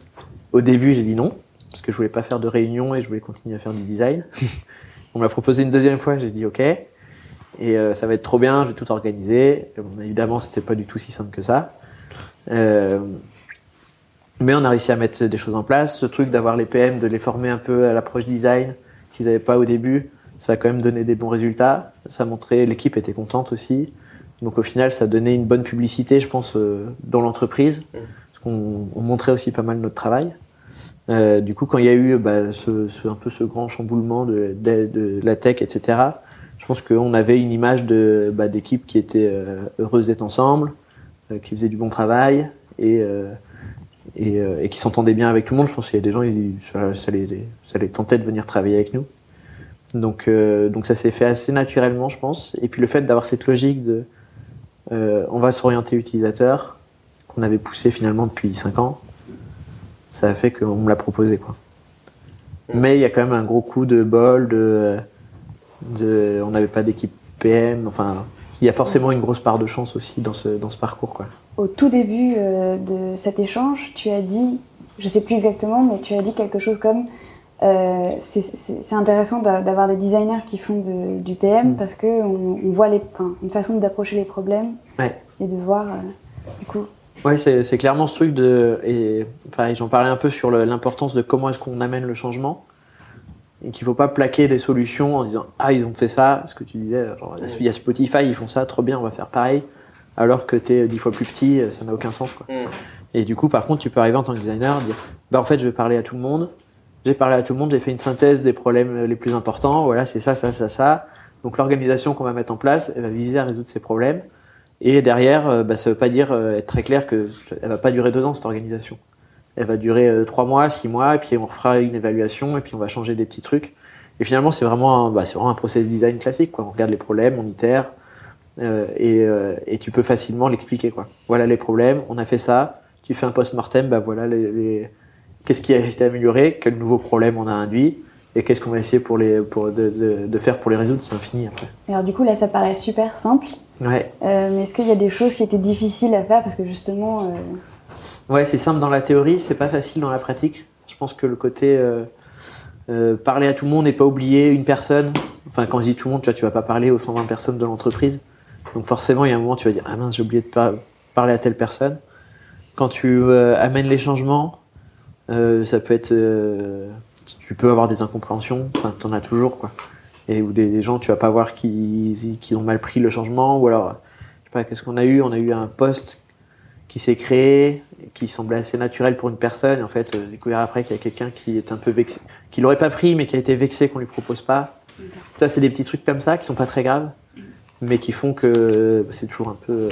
au début, j'ai dit non, parce que je voulais pas faire de réunion et je voulais continuer à faire du design. [laughs] on m'a proposé une deuxième fois, j'ai dit ok. Et euh, ça va être trop bien, je vais tout organiser. Et bon, évidemment, c'était pas du tout si simple que ça. Euh, mais on a réussi à mettre des choses en place. Ce truc d'avoir les PM, de les former un peu à l'approche design qu'ils n'avaient pas au début, ça a quand même donné des bons résultats. Ça a montré, l'équipe était contente aussi. Donc au final, ça a donné une bonne publicité, je pense, euh, dans l'entreprise. Parce qu'on on montrait aussi pas mal notre travail. Euh, du coup, quand il y a eu bah, un peu ce grand chamboulement de, de- de la tech, etc., je pense qu'on avait une image de bah, d'équipe qui était euh, heureuse d'être ensemble, euh, qui faisait du bon travail et qui s'entendait bien avec tout le monde. Je pense qu'il y a des gens, ça, ça les, ça les tentait de venir travailler avec nous. Donc, ça s'est fait assez naturellement, je pense. Et puis le fait d'avoir cette logique de, on va s'orienter utilisateur, qu'on avait poussé finalement depuis 5 ans, ça a fait qu'on me l'a proposé, quoi. Mais il y a quand même un gros coup de bol, de, de on n'avait pas d'équipe PM, enfin, il y a forcément une grosse part de chance aussi dans ce, dans ce parcours, quoi. Au tout début euh, de cet échange, tu as dit, je sais plus exactement, mais tu as dit quelque chose comme euh, c'est- intéressant d'a- d'avoir des designers qui font de- du PM Mm. parce que on, on voit les, enfin, une façon d'approcher les problèmes Ouais. et de voir. euh, du coup, Ouais, c'est clairement ce truc de. Et pareil, j'en parlais un peu sur l'importance de comment est-ce qu'on amène le changement. Et qu'il faut pas plaquer des solutions en disant Ah, ils ont fait ça, ce que tu disais, genre, il y a Spotify, ils font ça, trop bien, on va faire pareil. Alors que tu es dix fois plus petit, ça n'a aucun sens. Quoi. Mm. Et du coup, par contre, tu peux arriver en tant que designer, dire Bah, en fait, je vais parler à tout le monde. J'ai parlé à tout le monde, j'ai fait une synthèse des problèmes les plus importants. Voilà, c'est ça, ça, ça, ça. Donc, l'organisation qu'on va mettre en place, elle va viser à résoudre ces problèmes. Et derrière, euh, bah, ça veut pas dire euh, être très clair que elle va pas durer deux ans cette organisation. Elle va durer euh, trois mois, six mois, et puis on fera une évaluation, et puis on va changer des petits trucs. Et finalement, c'est vraiment, un, bah, c'est vraiment un process design classique. Quoi. On regarde les problèmes, on itère, euh, et, euh, et tu peux facilement l'expliquer. Voilà les problèmes, on a fait ça. Tu fais un post-mortem, bah voilà les, les- qu'est-ce qui a été amélioré, quel nouveau problème on a induit, et qu'est-ce qu'on va essayer pour les, pour de, de, de faire pour les résoudre. C'est infini après. alors du coup là, ça paraît super simple. Ouais. Euh, mais est-ce qu'il y a des choses qui étaient difficiles à faire parce que justement, euh, Ouais, c'est simple dans la théorie, c'est pas facile dans la pratique. Je pense que le côté euh, euh, parler à tout le monde et pas oublier une personne. Enfin, quand je dis tout le monde, tu vois, tu vas pas parler aux 120 personnes de l'entreprise. Donc forcément, il y a un moment, tu vas dire ah mince, j'ai oublié de par- parler à telle personne. Quand tu euh, amènes les changements, euh, ça peut être, euh, tu peux avoir des incompréhensions. Enfin, t'en as toujours quoi. Et ou des, des gens, tu vas pas voir qui, qui ont mal pris le changement, ou alors, je sais pas, qu'est-ce qu'on a eu? On a eu un poste qui s'est créé, qui semblait assez naturel pour une personne. Et en fait, euh, j'ai découvert après qu'il y a quelqu'un qui est un peu vexé, qui l'aurait pas pris, mais qui a été vexé qu'on lui propose pas. Ça, c'est des petits trucs comme ça qui sont pas très graves, mais qui font que euh, c'est toujours un peu, euh,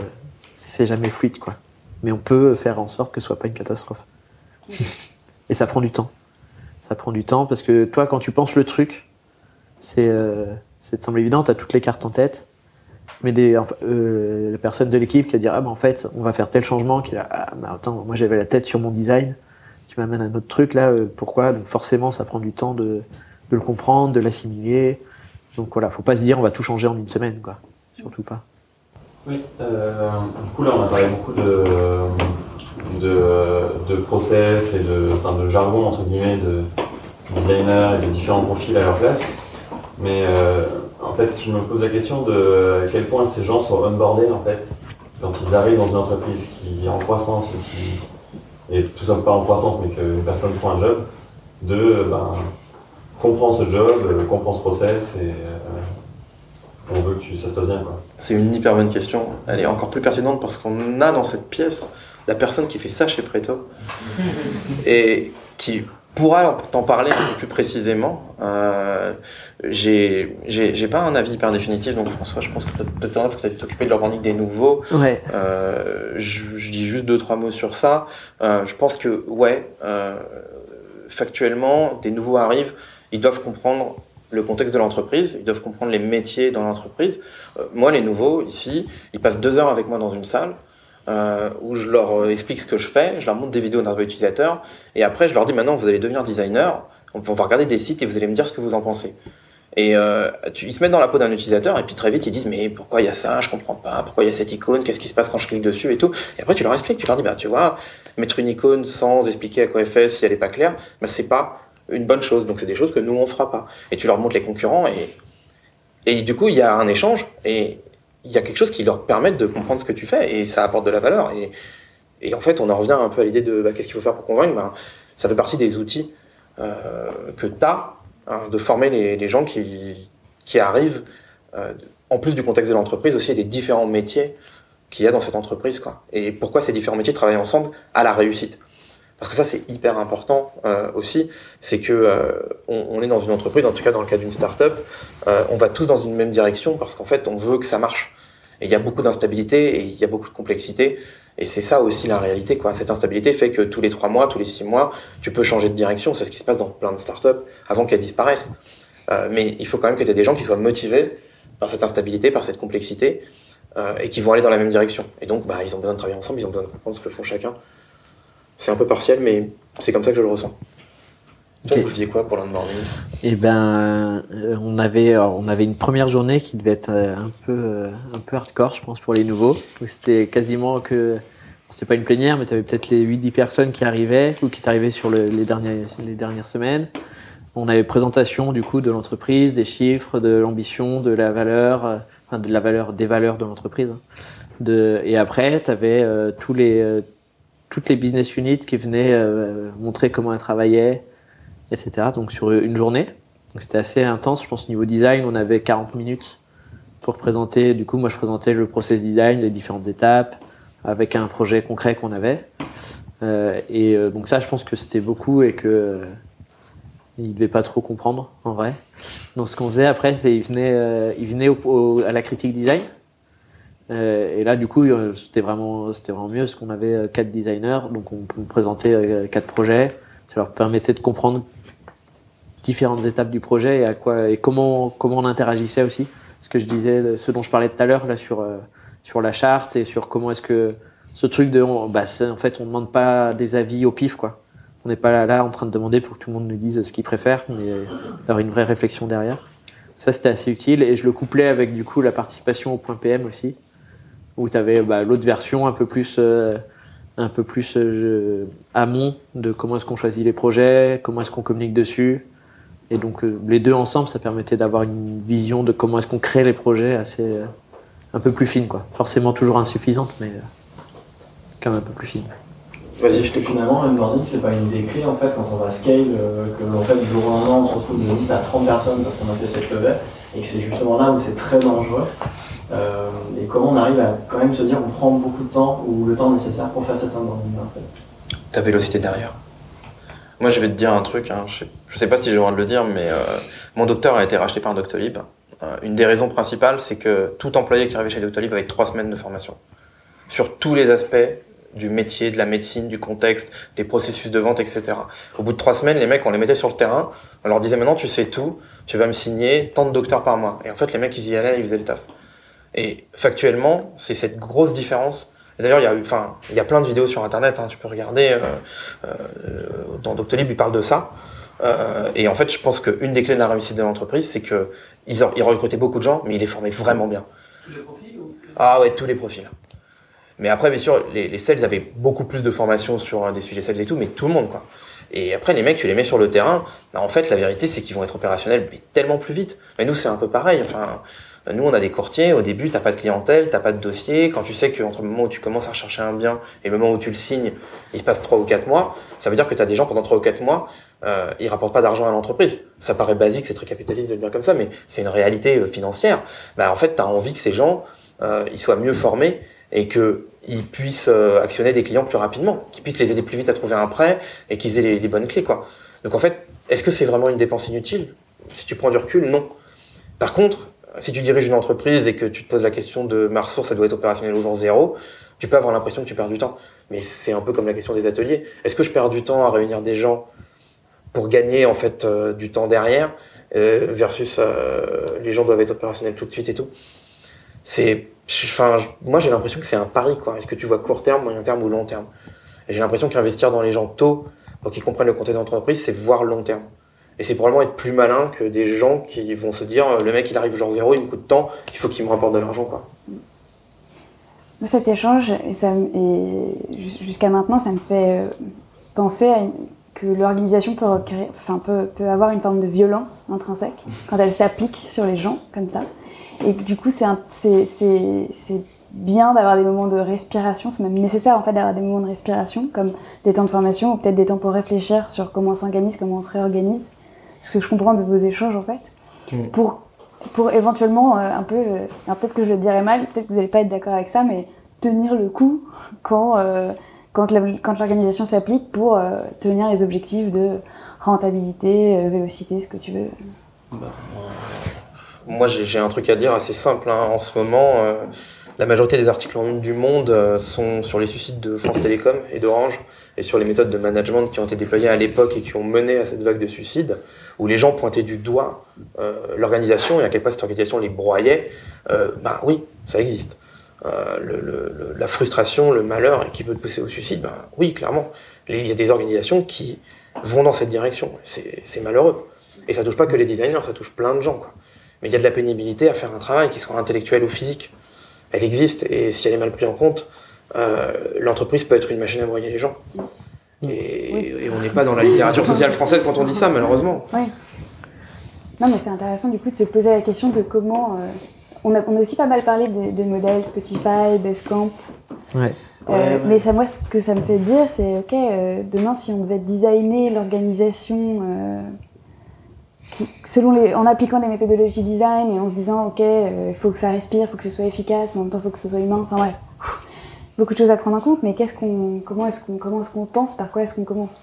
c'est jamais fluide, quoi. Mais on peut faire en sorte que ce soit pas une catastrophe. [laughs] Et ça prend du temps. Ça prend du temps parce que toi, quand tu penses le truc, c'est, euh, ça te semble évident, tu as toutes les cartes en tête. Mais des, euh, la personne de l'équipe qui va dire Ah, bah en fait, on va faire tel changement, qui là, ah, bah attends, moi j'avais la tête sur mon design, tu m'amènes un autre truc là, euh, pourquoi? Donc forcément, ça prend du temps de, de le comprendre, de l'assimiler. Donc voilà, faut pas se dire on va tout changer en une semaine, quoi. Surtout pas. Oui, euh, du coup là on a parlé beaucoup de, de, de process et de, enfin, de jargon entre guillemets de designers et de différents profils à leur place. Mais euh, en fait je me pose la question de à quel point ces gens sont onboardés en fait quand ils arrivent dans une entreprise qui est en croissance ou qui est tout simplement pas en croissance mais qu'une personne prend un job, de ben, comprend ce job, euh, comprend ce process et euh, on veut que tu- ça se passe bien quoi. C'est une hyper bonne question. Elle est encore plus pertinente parce qu'on a dans cette pièce la personne qui fait ça chez Preto [laughs] et qui pourra t'en parler un peu plus précisément. Euh, j'ai pas un avis hyper définitif, donc François, je pense que peut-être peut-être t'occuper de l'organique des nouveaux. Ouais. Euh, je, je dis juste deux trois mots sur ça. Euh, je pense que ouais, euh, factuellement, des nouveaux arrivent, ils doivent comprendre le contexte de l'entreprise, ils doivent comprendre les métiers dans l'entreprise. Euh, moi, les nouveaux ici, ils passent deux heures avec moi dans une salle. Euh, où je leur euh, explique ce que je fais, je leur montre des vidéos d'interview utilisateur, et après je leur dis maintenant vous allez devenir designer, on va regarder des sites et vous allez me dire ce que vous en pensez. Et euh, tu, ils se mettent dans la peau d'un utilisateur et puis très vite ils disent mais pourquoi il y a ça, je comprends pas, pourquoi il y a cette icône, qu'est-ce qui se passe quand je clique dessus et tout. Et après tu leur expliques, tu leur dis bah tu vois, mettre une icône sans expliquer à quoi elle fait si elle est pas claire, bah c'est pas une bonne chose. Donc c'est des choses que nous on fera pas. Et tu leur montres les concurrents et et du coup il y a un échange et il y a quelque chose qui leur permet de comprendre ce que tu fais et ça apporte de la valeur. Et, en fait on en revient un peu à l'idée de bah, qu'est-ce qu'il faut faire pour convaincre? Bah, ça fait partie des outils euh, que tu as hein, de former les, gens qui, qui arrivent, euh, en plus du contexte de l'entreprise, aussi des différents métiers qu'il y a dans cette entreprise. Quoi. Et pourquoi ces différents métiers travaillent ensemble à la réussite? Parce que ça, c'est hyper important euh, aussi, c'est que euh, on, on, est dans une entreprise, en tout cas dans le cas d'une start-up, euh, on va tous dans une même direction parce qu'en fait, on veut que ça marche. Et il y a beaucoup d'instabilité et il y a beaucoup de complexité. Et c'est ça aussi la réalité, quoi. Cette instabilité fait que tous les trois mois, tous les six mois, tu peux changer de direction. C'est ce qui se passe dans plein de startups avant qu'elles disparaissent. Euh, mais il faut quand même que tu aies des gens qui soient motivés par cette instabilité, par cette complexité, euh, et qui vont aller dans la même direction. Et donc, bah, ils ont besoin de travailler ensemble, ils ont besoin de comprendre ce que font chacun. C'est un peu partiel, mais c'est comme ça que je le ressens. Toi, Ok. vous faisiez quoi pour l'onboarding? Et ben, euh, on avait, alors, on avait une première journée qui devait être euh, un peu, euh, un peu hardcore, je pense, pour les nouveaux. C'était quasiment que, c'était pas une plénière, mais tu avais peut-être les 8-10 personnes qui arrivaient ou qui arrivaient sur le- les, derniers, les dernières semaines. On avait présentation du coup de l'entreprise, des chiffres, de l'ambition, de la valeur, enfin de la valeur, des valeurs de l'entreprise. hein. De, et après, tu avais tous les, euh, toutes les business units qui venaient euh, montrer comment elles travaillaient, etc. Donc sur une journée. Donc c'était assez intense. Je pense niveau design, on avait 40 minutes pour présenter. Du coup, moi, je présentais le process design, les différentes étapes, avec un projet concret qu'on avait. Euh, et euh, donc ça, je pense que c'était beaucoup et que euh, il devait pas trop comprendre en vrai. Donc ce qu'on faisait après, c'est il venait, euh, il au- au- à la critique design. Euh, et là, du coup, euh, c'était vraiment, c'était vraiment mieux parce qu'on avait euh, quatre designers, donc on, on présentait euh, quatre projets. Ça leur permettait de comprendre différentes étapes du projet et à quoi et comment comment on interagissait aussi. Ce que je disais, ce dont je parlais tout à l'heure là sur sur la charte et sur comment est-ce que ce truc de on- bah en fait on demande pas des avis au pif quoi. On n'est pas là, là en train de demander pour que tout le monde nous dise ce qu'il préfère, mais d'avoir une vraie réflexion derrière. Ça c'était assez utile et je le couplais avec du coup la participation au point PM aussi, où tu avais bah, l'autre version un peu plus euh, un peu plus euh, amont de comment est-ce qu'on choisit les projets, comment est-ce qu'on communique dessus. Et donc euh, les deux ensemble, ça permettait d'avoir une vision de comment est-ce qu'on crée les projets assez un peu plus fine quoi. Forcément toujours insuffisante, mais quand même un peu plus fine. Vas-y, je t'écoute. finalement, l'onboarding, c'est pas une idée clé en fait quand on va scale, que en fait, du jour au lendemain, on se retrouve de 10 à 30 personnes parce qu'on a fait cette levée, et c'est justement là où c'est très dangereux. Euh, et comment on arrive à quand même se dire on prend beaucoup de temps ou le temps nécessaire pour faire cet onboarding en fait. ta vélocité derrière. Moi, je vais te dire un truc, hein, je, sais, sais pas si j'ai le droit de le dire, mais euh, mon docteur a été racheté par Doctolib. Euh, une des raisons principales, c'est que tout employé qui arrivait chez Doctolib avait trois semaines de formation sur tous les aspects du métier, de la médecine, du contexte, des processus de vente, etc. Au bout de trois semaines, les mecs, on les mettait sur le terrain, on leur disait maintenant, tu sais tout, tu vas me signer tant de docteurs par mois. Et en fait, les mecs, ils y allaient, ils faisaient le taf. Et factuellement, c'est cette grosse différence. D'ailleurs, il y a enfin, il y a plein de vidéos sur Internet, hein, tu peux regarder. euh, euh, dans Doctolib, ils parlent de ça. Euh, et en fait, je pense qu'une des clés de la réussite de l'entreprise, c'est que ils, ont- ils recrutaient beaucoup de gens, mais ils les formaient vraiment bien. Tous les profils ou Ah ouais, tous les profils. Mais après, bien sûr, les, les sales avaient beaucoup plus de formation sur euh, des sujets sales et tout, mais tout le monde, quoi. Et après, les mecs, tu les mets sur le terrain, bah, en fait, la vérité, c'est qu'ils vont être opérationnels, mais tellement plus vite. Mais nous, c'est un peu pareil. Enfin, nous, on a des courtiers. Au début, t'as pas de clientèle, t'as pas de dossier. Quand tu sais qu'entre le moment où tu commences à rechercher un bien et le moment où tu le signes, il se passe trois ou quatre mois, ça veut dire que t'as des gens pendant trois ou quatre mois, euh, ils rapportent pas d'argent à l'entreprise. Ça paraît basique, c'est très capitaliste de le dire comme ça, mais c'est une réalité euh, financière. Bah, en fait, t'as envie que ces gens, euh, ils soient mieux formés et qu'ils puissent euh, actionner des clients plus rapidement, qu'ils puissent les aider plus vite à trouver un prêt et qu'ils aient les, bonnes clés. Quoi. Donc en fait, est-ce que c'est vraiment une dépense inutile? Si tu prends du recul, non. Par contre, si tu diriges une entreprise et que tu te poses la question de ma ressource, ça doit être opérationnel au jour zéro, tu peux avoir l'impression que tu perds du temps. Mais c'est un peu comme la question des ateliers. Est-ce que je perds du temps à réunir des gens pour gagner en fait euh, du temps derrière euh, versus les gens doivent être opérationnels tout de suite et tout? C'est, moi j'ai l'impression que c'est un pari. Est-ce que tu vois court terme, moyen terme ou long terme? Et j'ai l'impression qu'investir dans les gens tôt, pour qu'ils comprennent le contexte d'entreprise, c'est voir long terme. Et c'est probablement être plus malin que des gens qui vont se dire le mec il arrive genre zéro, il me coûte tant, il faut qu'il me rapporte de l'argent quoi. Cet échange, jusqu'à maintenant, ça me fait euh, penser que l'organisation peut avoir une forme de violence intrinsèque quand elle s'applique sur les gens comme ça. Et du coup, c'est un- c'est c'est- c'est bien d'avoir des moments de respiration, c'est même nécessaire en fait d'avoir des moments de respiration, comme des temps de formation ou peut-être des temps pour réfléchir sur comment on s'organise, comment on se réorganise. Ce que je comprends de vos échanges en fait. Pour, pour éventuellement euh, un peu, euh, peut-être que je le dirai mal, peut-être que vous n'allez pas être d'accord avec ça, mais tenir le coup quand, euh, quand l'organisation s'applique pour euh, tenir les objectifs de rentabilité, euh, vélocité, ce que tu veux. Moi, j'ai un truc à dire assez simple. hein. En ce moment, euh, la majorité des articles en une du monde euh, sont sur les suicides de France Télécom et d'Orange et sur les méthodes de management qui ont été déployées à l'époque et qui ont mené à cette vague de suicides, où les gens pointaient du doigt euh, l'organisation et à quel point cette organisation les broyait. Ben oui, ça existe. Euh, le- le- la frustration, le malheur qui peut te pousser au suicide, ben oui, clairement. Il y a des organisations qui vont dans cette direction. C'est c'est malheureux. Et ça touche pas que les designers, ça touche plein de gens. Quoi. Mais il y a de la pénibilité à faire un travail qui soit intellectuel ou physique. Elle existe, et si elle est mal prise en compte, euh, l'entreprise peut être une machine à broyer les gens. Et, et on n'est pas dans la littérature sociale française quand on dit ça, malheureusement. Oui. Non, mais c'est intéressant du coup de se poser la question de comment. euh, on, a, on a aussi pas mal parlé des, des modèles Spotify, Basecamp. Ouais. Euh, Mais ça, moi, ce que ça me fait dire, c'est ok, euh, demain, si on devait designer l'organisation euh, selon les, en appliquant des méthodologies design et en se disant ok, il faut que ça respire, il faut que ce soit efficace, mais en même temps, il faut que ce soit humain. Enfin bref, beaucoup de choses à prendre en compte. Mais qu'est-ce qu'on, comment est-ce qu'on, comment est-ce qu'on pense, par quoi est-ce qu'on commence?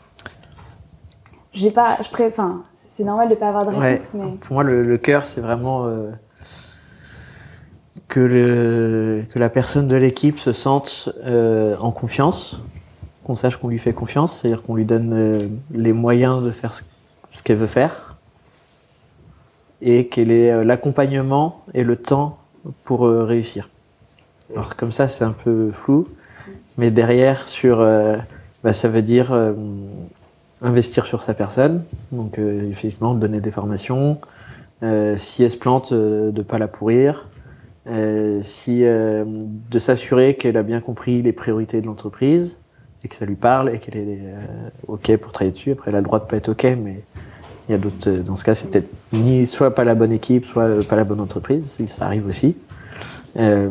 J'ai pas, je pré, enfin, c'est normal de pas avoir de Ouais. réponse, mais Pour moi, le, le cœur, c'est vraiment euh, que, le, que la personne de l'équipe se sente euh, en confiance, qu'on sache qu'on lui fait confiance, c'est-à-dire qu'on lui donne euh, les moyens de faire ce, ce qu'elle veut faire, et qu'elle ait euh, l'accompagnement et le temps pour euh, réussir. Alors comme ça, c'est un peu flou, mais derrière, sur, euh, bah, ça veut dire investir sur sa personne, donc effectivement donner des formations, si elle se plante, de pas la pourrir, si de s'assurer qu'elle a bien compris les priorités de l'entreprise et que ça lui parle et qu'elle est ok pour travailler dessus. Après, elle a le droit de pas être ok, mais il y a d'autres. euh, Dans ce cas, c'est peut-être ni soit pas la bonne équipe, soit euh, pas la bonne entreprise. Ça arrive aussi. Euh,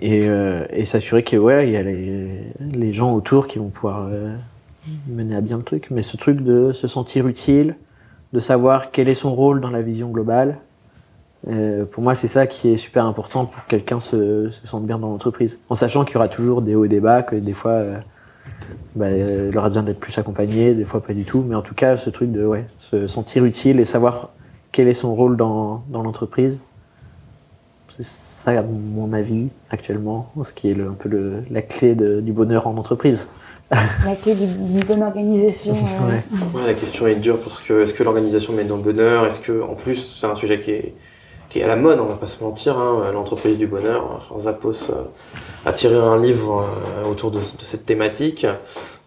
et, s'assurer que ouais, il y a les, gens autour qui vont pouvoir mener à bien le truc. Mais ce truc de se sentir utile, de savoir quel est son rôle dans la vision globale, pour moi, c'est ça qui est super important pour que quelqu'un se, se sente bien dans l'entreprise. En sachant qu'il y aura toujours des hauts et des bas, que des fois, bah, il aura besoin d'être plus accompagné, des fois pas du tout. Mais en tout cas, ce truc de ouais, se sentir utile et savoir quel est son rôle dans, dans l'entreprise, c'est ça, à mon avis, actuellement, ce qui est le- un peu le, la clé de- du bonheur en entreprise. [laughs] la clé du- d'une bonne organisation. [laughs] euh, Ouais. Ouais, la question est dure parce que est-ce que l'organisation met dans le bonheur? Est-ce que, en plus, c'est un sujet qui est, qui est à la mode, on va pas se mentir, hein, l'entreprise du bonheur. Enfin, Zappos euh, a tiré un livre euh, autour de, cette thématique.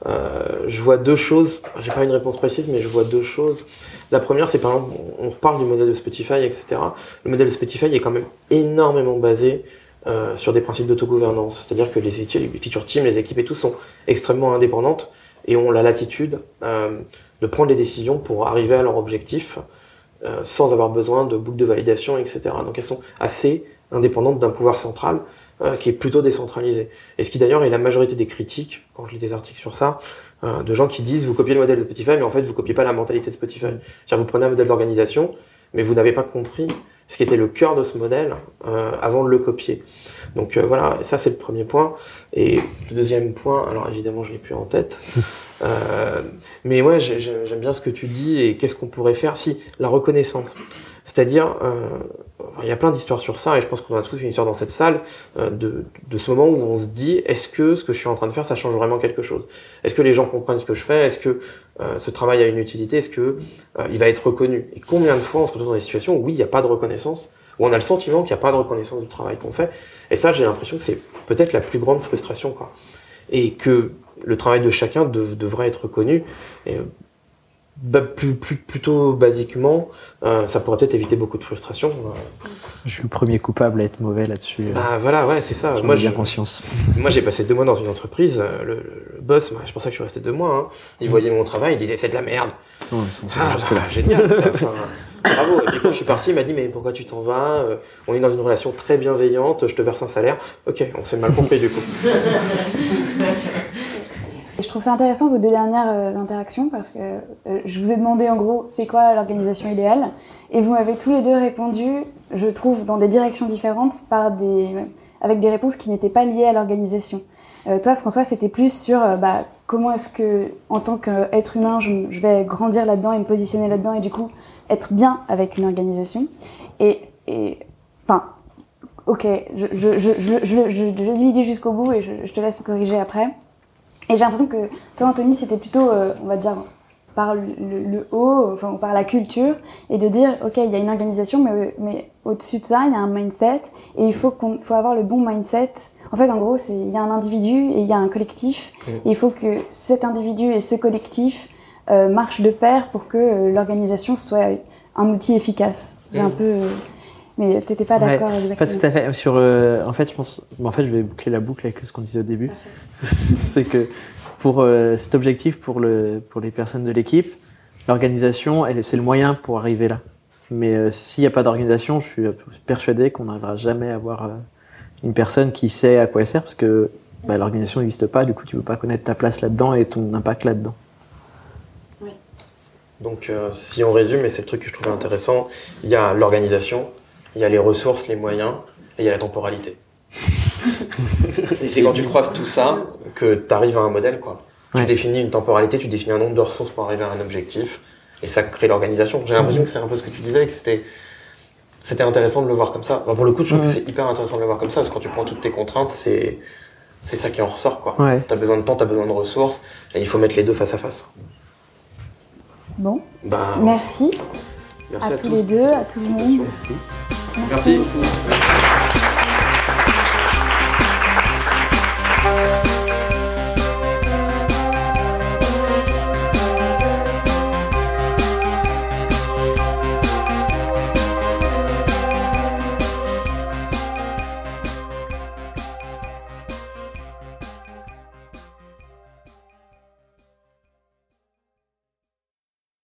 Euh, je vois deux choses, j'ai pas une réponse précise, mais je vois deux choses. La première, c'est par exemple, on parle du modèle de Spotify, etc. Le modèle de Spotify est quand même énormément basé euh, sur des principes d'autogouvernance. C'est-à-dire que les, les feature teams, les équipes et tout sont extrêmement indépendantes et ont la latitude euh, de prendre les décisions pour arriver à leur objectif euh, sans avoir besoin de boucles de validation, etc. Donc elles sont assez indépendantes d'un pouvoir central euh, qui est plutôt décentralisé. Et ce qui d'ailleurs est la majorité des critiques, quand je lis des articles sur ça, euh, de gens qui disent vous copiez le modèle de Spotify, mais en fait vous copiez pas la mentalité de Spotify. C'est-à-dire vous prenez un modèle d'organisation, mais vous n'avez pas compris ce qui était le cœur de ce modèle avant de le copier. Donc euh, voilà, ça c'est le premier point. Et le deuxième point, alors évidemment je l'ai plus en tête, [laughs] euh, mais ouais j'ai- j'ai- j'aime bien ce que tu dis et qu'est-ce qu'on pourrait faire si la reconnaissance. C'est-à-dire, euh, il y a plein d'histoires sur ça et je pense qu'on a tous une histoire dans cette salle euh, de, de ce moment où on se dit est-ce que ce que je suis en train de faire ça change vraiment quelque chose? Est-ce que les gens comprennent ce que je fais? Est-ce que euh, ce travail a une utilité? Est-ce que euh, il va être reconnu? Et combien de fois on se retrouve dans des situations où oui il n'y a pas de reconnaissance? Où on a le sentiment qu'il n'y a pas de reconnaissance du travail qu'on fait? Et ça, j'ai l'impression que c'est peut-être la plus grande frustration, quoi. Et que le travail de chacun de- devrait être. Et, euh, bah, plus, plus, plutôt basiquement, euh, ça pourrait peut-être éviter beaucoup de frustration. Euh, Je suis le premier coupable à être mauvais là-dessus. Bah voilà, ouais, c'est ça. Moi, bien je- conscience. [laughs] moi, j'ai passé deux mois dans une entreprise. Le, le boss, je pensais que je suis resté deux mois. Hein. Il voyait mon travail, il disait c'est de la merde. Non, ils sont Ah, bah, génial. [laughs] Enfin, bravo. Et puis quand je suis parti, il m'a dit mais pourquoi tu t'en vas Euh, On est dans une relation très bienveillante. Je te verse un salaire. Ok, on s'est mal compris du coup. Je trouve ça intéressant vos deux dernières euh, interactions parce que euh, je vous ai demandé en gros c'est quoi l'organisation idéale? Et vous m'avez tous les deux répondu, je trouve, dans des directions différentes par des, avec des réponses qui n'étaient pas liées à l'organisation. Toi François c'était plus sur bah, comment est-ce que en tant qu'être humain je vais grandir là-dedans et me positionner là-dedans et du coup être bien avec une organisation. Et, et enfin, ok, je, je, je, je, je, je, je dis jusqu'au bout et je, te laisse corriger après. Et j'ai l'impression que toi, Anthony, c'était plutôt, euh, on va dire, par le, haut, enfin, par la culture, et de dire, ok, il y a une organisation, mais, mais au-dessus de ça, il y a un mindset, et il faut, qu'on, faut avoir le bon mindset. En fait, en gros, il y a un individu et il y a un collectif, et il faut que cet individu et ce collectif marchent de pair pour que euh, l'organisation soit un outil efficace. J'ai un Mm. peu... euh, mais t'étais pas Ouais, d'accord Pas exactement. tout à fait. Sur, euh, en fait, je pense. en fait, je vais boucler la boucle avec ce qu'on disait au début. [laughs] c'est que pour euh, cet objectif, pour le pour les personnes de l'équipe, l'organisation, elle, c'est le moyen pour arriver là. Mais euh, s'il n'y a pas d'organisation, je suis persuadé qu'on n'arrivera jamais à avoir euh, une personne qui sait à quoi elle sert, parce que bah, l'organisation n'existe pas. Du coup, tu peux pas connaître ta place là-dedans et ton impact là-dedans. Donc, euh, si on résume, et c'est le truc que je trouvais intéressant, il y a l'organisation, il y a les ressources, les moyens, et il y a la temporalité. [laughs] et c'est quand tu croises tout ça que tu arrives à un modèle, quoi. Ouais. Tu définis une temporalité, tu définis un nombre de ressources pour arriver à un objectif, et ça crée l'organisation. J'ai l'impression que c'est un peu ce que tu disais, et que c'était c'était intéressant de le voir comme ça. Enfin, pour le coup, je trouve Ouais. que c'est hyper intéressant de le voir comme ça, parce que quand tu prends toutes tes contraintes, c'est c'est ça qui en ressort, quoi. Ouais. T'as besoin de temps, t'as besoin de ressources, et il faut mettre les deux face à face. Bon, Ben, merci, merci à, à tous tous. les deux, à tout le monde. Merci. Merci.